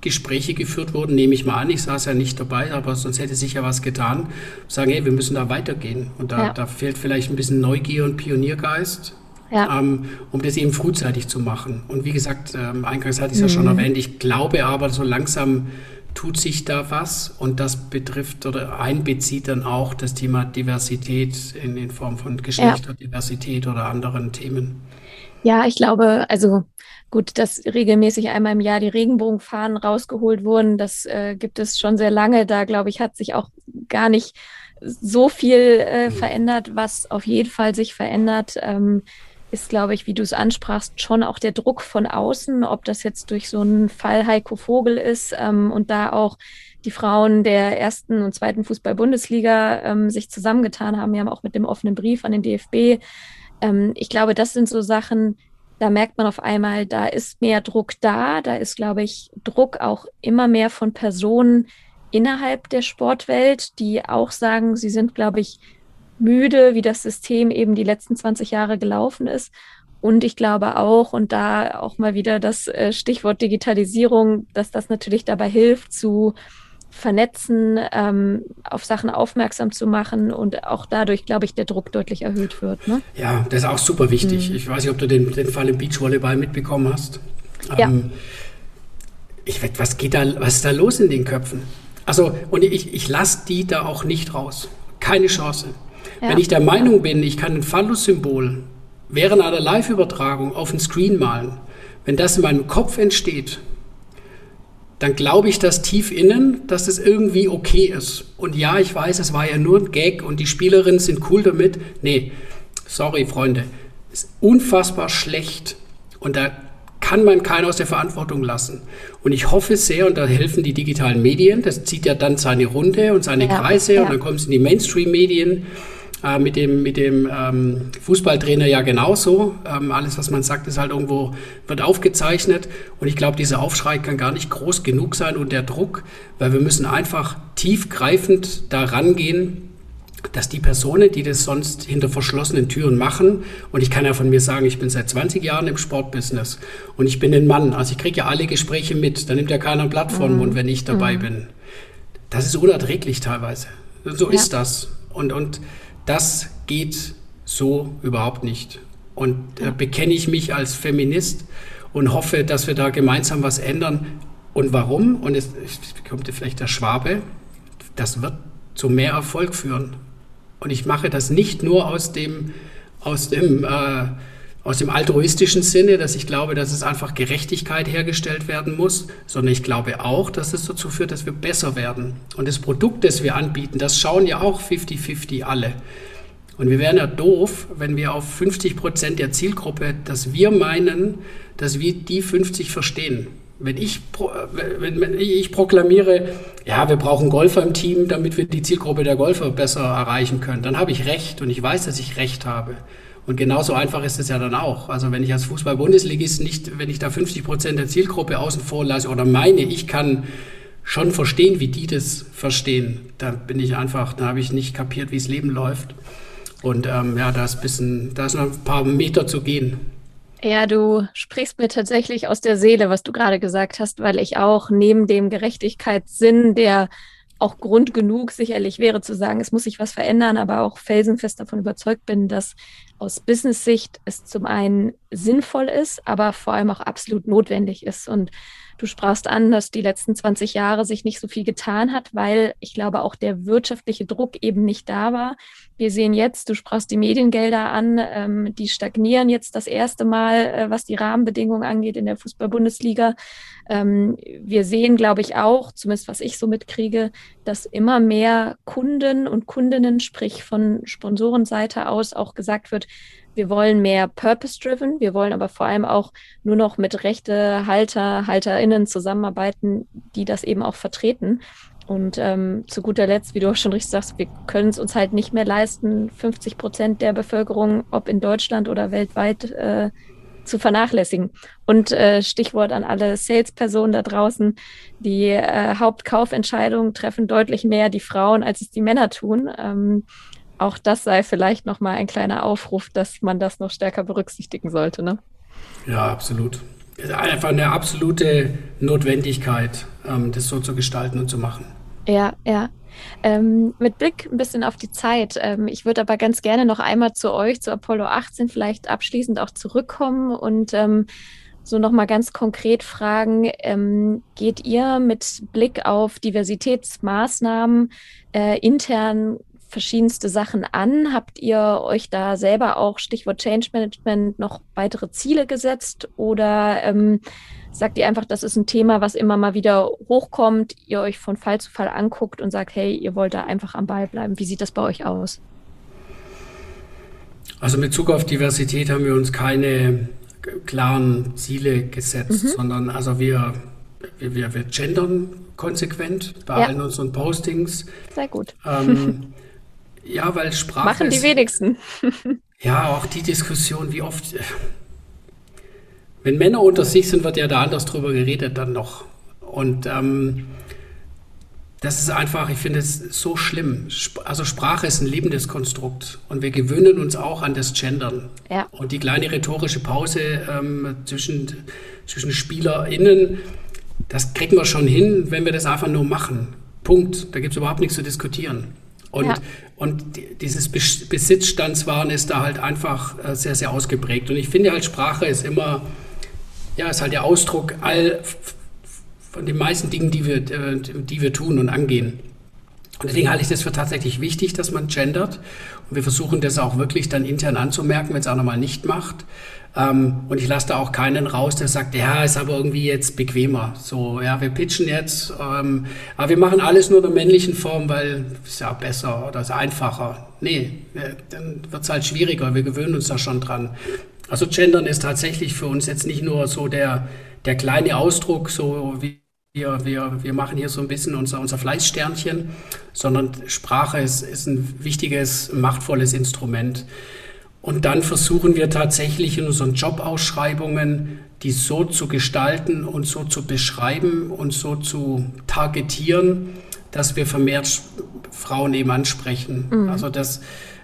Gespräche geführt wurden, nehme ich mal an, ich saß ja nicht dabei, aber sonst hätte sich ja was getan, sagen, hey, wir müssen da weitergehen. Und da, ja. da fehlt vielleicht ein bisschen Neugier und Pioniergeist, ja. ähm, um das eben frühzeitig zu machen. Und wie gesagt, ähm, eingangs hatte ich es mhm. ja schon mhm. erwähnt, ich glaube aber, so langsam tut sich da was und das betrifft oder einbezieht dann auch das Thema Diversität in, in Form von Geschlechterdiversität ja. oder anderen Themen. Ja, ich glaube, also gut, dass regelmäßig einmal im Jahr die Regenbogenfahnen rausgeholt wurden, das äh, gibt es schon sehr lange. Da, glaube ich, hat sich auch gar nicht so viel äh, mhm. verändert, was auf jeden Fall sich verändert. Ähm, ist, glaube ich, wie du es ansprachst, schon auch der Druck von außen, ob das jetzt durch so einen Fall Heiko Vogel ist ähm, und da auch die Frauen der ersten und zweiten Fußball-Bundesliga ähm, sich zusammengetan haben, ja auch mit dem offenen Brief an den DFB. Ähm, ich glaube, das sind so Sachen, da merkt man auf einmal, da ist mehr Druck da, da ist, glaube ich, Druck auch immer mehr von Personen innerhalb der Sportwelt, die auch sagen, sie sind, glaube ich, müde, wie das System eben die letzten 20 Jahre gelaufen ist. Und ich glaube auch, und da auch mal wieder das äh, Stichwort Digitalisierung, dass das natürlich dabei hilft, zu vernetzen, ähm, auf Sachen aufmerksam zu machen und auch dadurch, glaube ich, der Druck deutlich erhöht wird. Ne? Ja, das ist auch super wichtig. Mhm. Ich weiß nicht, ob du den, den Fall im Beachvolleyball mitbekommen hast. Ja. Ähm, ich, was geht da, was ist da los in den Köpfen? Also, und ich, ich lasse die da auch nicht raus. Keine Chance. Ja. Wenn ich der Meinung bin, ich kann ein Phallus-Symbol während einer Live-Übertragung auf den Screen malen, wenn das in meinem Kopf entsteht, dann glaube ich das tief innen, dass es irgendwie okay ist. Und ja, ich weiß, es war ja nur ein Gag und die Spielerinnen sind cool damit. Nee, sorry, Freunde, ist unfassbar schlecht. Und da kann man keinen aus der Verantwortung lassen. Und ich hoffe sehr, und da helfen die digitalen Medien, das zieht ja dann seine Runde und seine ja, Kreise ja. und dann kommt es in die Mainstream-Medien äh, mit dem, mit dem ähm, Fußballtrainer ja genauso. Ähm, alles, was man sagt, ist halt irgendwo, wird aufgezeichnet. Und ich glaube, dieser Aufschrei kann gar nicht groß genug sein und der Druck, weil wir müssen einfach tiefgreifend da rangehen, dass die Personen, die das sonst hinter verschlossenen Türen machen, und ich kann ja von mir sagen, ich bin seit 20 Jahren im Sportbusiness und ich bin ein Mann, also ich kriege ja alle Gespräche mit, da nimmt ja keiner ein Blatt vor den Mund, wenn ich dabei mhm. bin. Das ist unerträglich teilweise. So ja. ist das. Und, und das geht so überhaupt nicht. Und äh, bekenne ich mich als Feminist und hoffe, dass wir da gemeinsam was ändern. Und warum? Und es, kommt vielleicht der Schwabe, das wird zu mehr Erfolg führen. Und ich mache das nicht nur aus dem, aus dem, äh, aus dem altruistischen Sinne, dass ich glaube, dass es einfach Gerechtigkeit hergestellt werden muss, sondern ich glaube auch, dass es dazu führt, dass wir besser werden. Und das Produkt, das wir anbieten, das schauen ja auch 50-50 alle. Und wir wären ja doof, wenn wir auf 50 Prozent der Zielgruppe, dass wir meinen, dass wir die 50 verstehen. Wenn ich, wenn, ich proklamiere, ja, wir brauchen Golfer im Team, damit wir die Zielgruppe der Golfer besser erreichen können, dann habe ich recht und ich weiß, dass ich recht habe. Und genauso einfach ist es ja dann auch. Also wenn ich als Fußball-Bundesligist nicht, wenn ich da 50 Prozent der Zielgruppe außen vor lasse oder meine, ich kann schon verstehen, wie die das verstehen, dann bin ich einfach, da habe ich nicht kapiert, wie das Leben läuft. Und ähm, ja, da ist, bisschen, da ist noch ein paar Meter zu gehen. Ja, du sprichst mir tatsächlich aus der Seele, was du gerade gesagt hast, weil ich auch neben dem Gerechtigkeitssinn, der auch Grund genug sicherlich wäre zu sagen, es muss sich was verändern, aber auch felsenfest davon überzeugt bin, dass aus Business-Sicht es zum einen sinnvoll ist, aber vor allem auch absolut notwendig ist. Und Du sprachst an, dass die letzten 20 Jahre sich nicht so viel getan hat, weil ich glaube auch der wirtschaftliche Druck eben nicht da war. Wir sehen jetzt, du sprachst die Mediengelder an, ähm, die stagnieren jetzt das erste Mal, äh, was die Rahmenbedingungen angeht in der Fußball-Bundesliga. Ähm, wir sehen, glaube ich, auch, zumindest was ich so mitkriege, dass immer mehr Kunden und Kundinnen, sprich von Sponsorenseite aus, auch gesagt wird, wir wollen mehr Purpose-driven. Wir wollen aber vor allem auch nur noch mit Rechtehalter, HalterInnen zusammenarbeiten, die das eben auch vertreten. Und ähm, zu guter Letzt, wie du auch schon richtig sagst, wir können es uns halt nicht mehr leisten, 50 Prozent der Bevölkerung, ob in Deutschland oder weltweit, äh, zu vernachlässigen. Und äh, Stichwort an alle Salespersonen da draußen, die äh, Hauptkaufentscheidungen treffen deutlich mehr die Frauen, als es die Männer tun. Ähm, auch das sei vielleicht nochmal ein kleiner Aufruf, dass man das noch stärker berücksichtigen sollte. Ne? Ja, absolut. einfach eine absolute Notwendigkeit, ähm, das so zu gestalten und zu machen. Ja, ja. Ähm, mit Blick ein bisschen auf die Zeit. Ähm, ich würde aber ganz gerne noch einmal zu euch, zu Apollo 18 vielleicht abschließend auch zurückkommen und ähm, so nochmal ganz konkret fragen, ähm, geht ihr mit Blick auf Diversitätsmaßnahmen äh, intern verschiedenste Sachen an? Habt ihr euch da selber auch Stichwort Change Management noch weitere Ziele gesetzt oder ähm, sagt ihr einfach, das ist ein Thema, was immer mal wieder hochkommt, ihr euch von Fall zu Fall anguckt und sagt, hey, ihr wollt da einfach am Ball bleiben. Wie sieht das bei euch aus? Also mit Bezug auf Diversität haben wir uns keine klaren Ziele gesetzt, mhm. sondern also wir, wir, wir gendern konsequent bei ja. allen unseren Postings. Sehr gut. Ähm, ja, weil Sprache. Machen die ist, wenigsten. ja, auch die Diskussion, wie oft. Wenn Männer unter sich sind, wird ja da anders drüber geredet dann noch. Und ähm, das ist einfach, ich finde es so schlimm. Also Sprache ist ein lebendes Konstrukt und wir gewöhnen uns auch an das Gendern. Ja. Und die kleine rhetorische Pause ähm, zwischen, zwischen SpielerInnen, das kriegen wir schon hin, wenn wir das einfach nur machen. Punkt. Da gibt es überhaupt nichts zu diskutieren. Und, ja. und dieses Besitzstandswahn ist da halt einfach äh, sehr, sehr ausgeprägt. Und ich finde halt, Sprache ist immer, ja, ist halt der Ausdruck all von den meisten Dingen, die wir, äh, die wir tun und angehen. Und deswegen halte ich das für tatsächlich wichtig, dass man gendert. Wir versuchen das auch wirklich dann intern anzumerken, wenn es auch nochmal nicht macht. Ähm, und ich lasse da auch keinen raus, der sagt, ja, ist aber irgendwie jetzt bequemer. So, ja, wir pitchen jetzt, ähm, aber wir machen alles nur in der männlichen Form, weil es ja besser oder ist einfacher. Nee, äh, dann wird es halt schwieriger. Wir gewöhnen uns da schon dran. Also Gendern ist tatsächlich für uns jetzt nicht nur so der, der kleine Ausdruck, so wie wir, wir, wir machen hier so ein bisschen unser, unser Fleißsternchen, sondern Sprache ist, ist ein wichtiges, machtvolles Instrument. Und dann versuchen wir tatsächlich in unseren Jobausschreibungen, die so zu gestalten und so zu beschreiben und so zu targetieren, dass wir vermehrt Frauen eben ansprechen. Mhm. Also das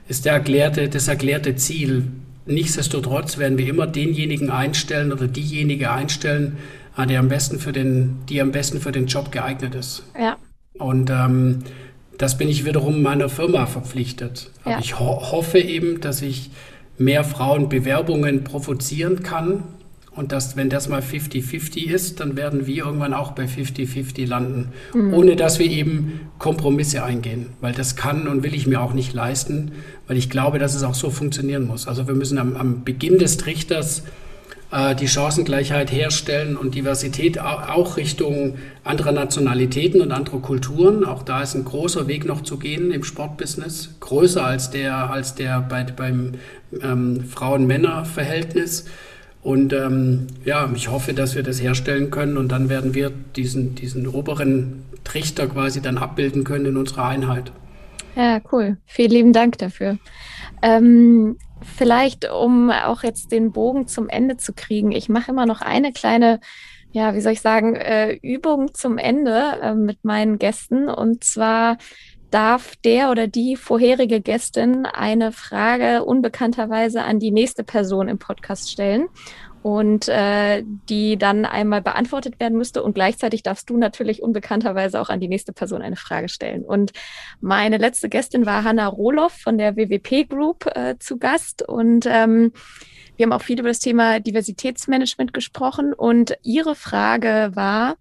ist der erklärte, das erklärte Ziel. Nichtsdestotrotz werden wir immer denjenigen einstellen oder diejenige einstellen, Ah, der am besten für den, die am besten für den Job geeignet ist. Ja. Und ähm, das bin ich wiederum meiner Firma verpflichtet. Ja. ich ho hoffe eben, dass ich mehr Frauenbewerbungen provozieren kann und dass, wenn das mal 50-50 ist, dann werden wir irgendwann auch bei 50-50 landen, mhm. ohne dass wir eben Kompromisse eingehen. Weil das kann und will ich mir auch nicht leisten, weil ich glaube, dass es auch so funktionieren muss. Also wir müssen am, am Beginn des Trichters die Chancengleichheit herstellen und Diversität auch Richtung anderer Nationalitäten und anderer Kulturen. Auch da ist ein großer Weg noch zu gehen im Sportbusiness, größer als der, als der bei, beim ähm, Frauen-Männer-Verhältnis. Und ähm, ja, ich hoffe, dass wir das herstellen können und dann werden wir diesen, diesen oberen Trichter quasi dann abbilden können in unserer Einheit. Ja, cool. Vielen lieben Dank dafür. Ähm, vielleicht, um auch jetzt den Bogen zum Ende zu kriegen, ich mache immer noch eine kleine, ja, wie soll ich sagen, äh, Übung zum Ende äh, mit meinen Gästen. Und zwar darf der oder die vorherige Gästin eine Frage unbekannterweise an die nächste Person im Podcast stellen und äh, die dann einmal beantwortet werden müsste. Und gleichzeitig darfst du natürlich unbekannterweise auch an die nächste Person eine Frage stellen. Und meine letzte Gästin war Hanna Rohloff von der WWP Group äh, zu Gast. Und ähm, wir haben auch viel über das Thema Diversitätsmanagement gesprochen. Und ihre Frage war,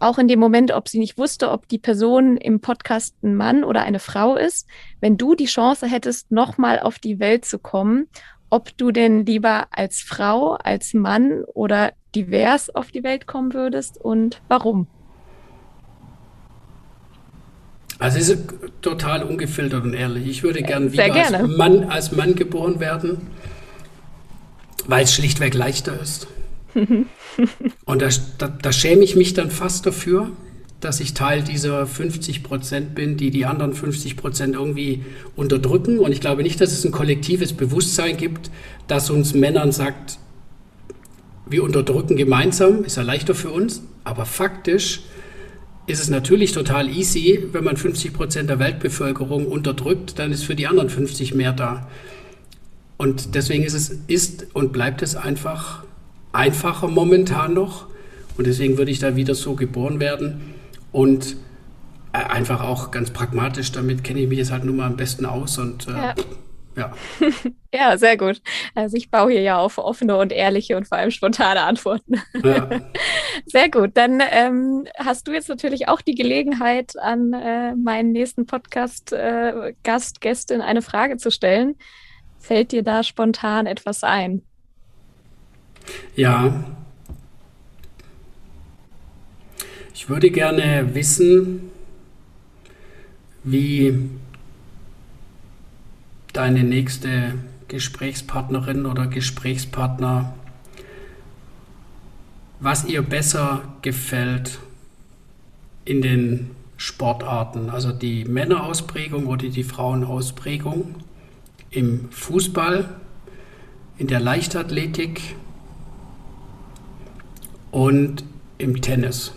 auch in dem Moment, ob sie nicht wusste, ob die Person im Podcast ein Mann oder eine Frau ist, wenn du die Chance hättest, nochmal auf die Welt zu kommen ob du denn lieber als Frau, als Mann oder divers auf die Welt kommen würdest und warum? Also es ist total ungefiltert und ehrlich. Ich würde gern wieder gerne. Als, Mann, als Mann geboren werden, weil es schlichtweg leichter ist. und da, da, da schäme ich mich dann fast dafür, dass ich Teil dieser 50 Prozent bin, die die anderen 50 Prozent irgendwie unterdrücken. Und ich glaube nicht, dass es ein kollektives Bewusstsein gibt, das uns Männern sagt, wir unterdrücken gemeinsam, ist ja leichter für uns, aber faktisch ist es natürlich total easy, wenn man 50 Prozent der Weltbevölkerung unterdrückt, dann ist für die anderen 50 mehr da. Und deswegen ist es ist und bleibt es einfach einfacher momentan noch. Und deswegen würde ich da wieder so geboren werden. Und äh, einfach auch ganz pragmatisch, damit kenne ich mich jetzt halt nun mal am besten aus. Und äh, ja. Ja. ja, sehr gut. Also ich baue hier ja auf offene und ehrliche und vor allem spontane Antworten. Ja. Sehr gut. Dann ähm, hast du jetzt natürlich auch die Gelegenheit, an äh, meinen nächsten Podcast-Gast, äh, Gästin eine Frage zu stellen. Fällt dir da spontan etwas ein? Ja. Ich würde gerne wissen, wie deine nächste Gesprächspartnerin oder Gesprächspartner, was ihr besser gefällt in den Sportarten, also die Männerausprägung oder die Frauenausprägung im Fußball, in der Leichtathletik und im Tennis.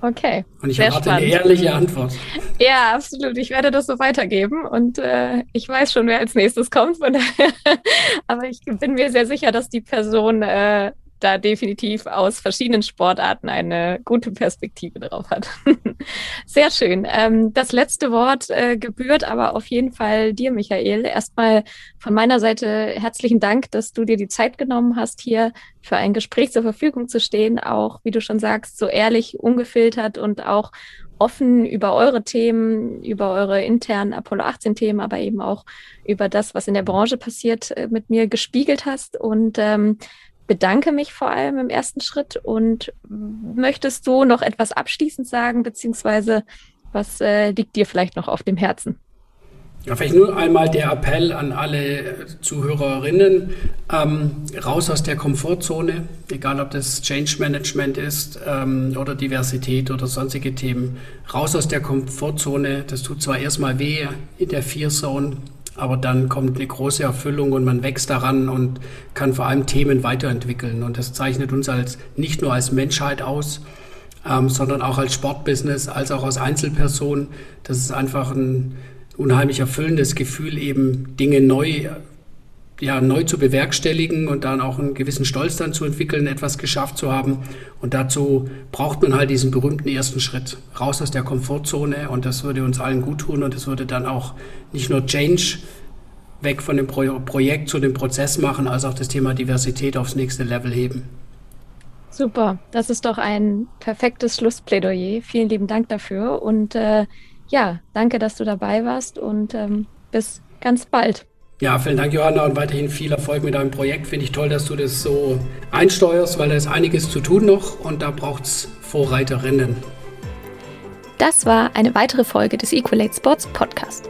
Okay. Und ich erwarte eine ehrliche Antwort. Ja, absolut. Ich werde das so weitergeben und äh, ich weiß schon, wer als nächstes kommt. Aber ich bin mir sehr sicher, dass die Person äh, da definitiv aus verschiedenen Sportarten eine gute Perspektive drauf hat. Sehr schön. Ähm, das letzte Wort äh, gebührt aber auf jeden Fall dir, Michael. Erstmal von meiner Seite herzlichen Dank, dass du dir die Zeit genommen hast, hier für ein Gespräch zur Verfügung zu stehen. Auch, wie du schon sagst, so ehrlich, ungefiltert und auch offen über eure Themen, über eure internen Apollo 18 Themen, aber eben auch über das, was in der Branche passiert, äh, mit mir gespiegelt hast. Und ähm, bedanke mich vor allem im ersten Schritt und möchtest du noch etwas abschließend sagen, beziehungsweise was äh, liegt dir vielleicht noch auf dem Herzen? Ja, vielleicht nur einmal der Appell an alle Zuhörerinnen, ähm, raus aus der Komfortzone, egal ob das Change Management ist ähm, oder Diversität oder sonstige Themen, raus aus der Komfortzone. Das tut zwar erstmal weh in der Fear Zone, aber dann kommt eine große Erfüllung und man wächst daran und kann vor allem Themen weiterentwickeln. Und das zeichnet uns als nicht nur als Menschheit aus, ähm, sondern auch als Sportbusiness, als auch als Einzelperson. Das ist einfach ein unheimlich erfüllendes Gefühl, eben Dinge neu ja, neu zu bewerkstelligen und dann auch einen gewissen Stolz dann zu entwickeln, etwas geschafft zu haben. Und dazu braucht man halt diesen berühmten ersten Schritt raus aus der Komfortzone und das würde uns allen gut tun und das würde dann auch nicht nur Change weg von dem Pro Projekt zu dem Prozess machen, als auch das Thema Diversität aufs nächste Level heben. Super, das ist doch ein perfektes Schlussplädoyer. Vielen lieben Dank dafür und äh, ja, danke, dass du dabei warst und ähm, bis ganz bald. Ja, vielen Dank, Johanna, und weiterhin viel Erfolg mit deinem Projekt. Finde ich toll, dass du das so einsteuerst, weil da ist einiges zu tun noch und da braucht es Vorreiterinnen. Das war eine weitere Folge des Equalate Sports Podcast.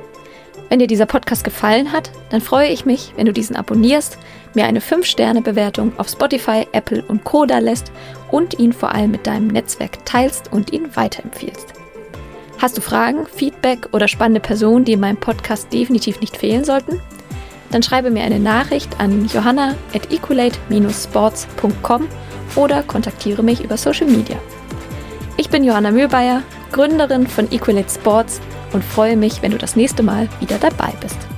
Wenn dir dieser Podcast gefallen hat, dann freue ich mich, wenn du diesen abonnierst, mir eine 5-Sterne-Bewertung auf Spotify, Apple und Co. da lässt und ihn vor allem mit deinem Netzwerk teilst und ihn weiterempfiehlst. Hast du Fragen, Feedback oder spannende Personen, die in meinem Podcast definitiv nicht fehlen sollten? Dann schreibe mir eine Nachricht an johanna at equalate-sports.com oder kontaktiere mich über Social Media. Ich bin Johanna Mühlbayer, Gründerin von Equalate Sports und freue mich, wenn du das nächste Mal wieder dabei bist.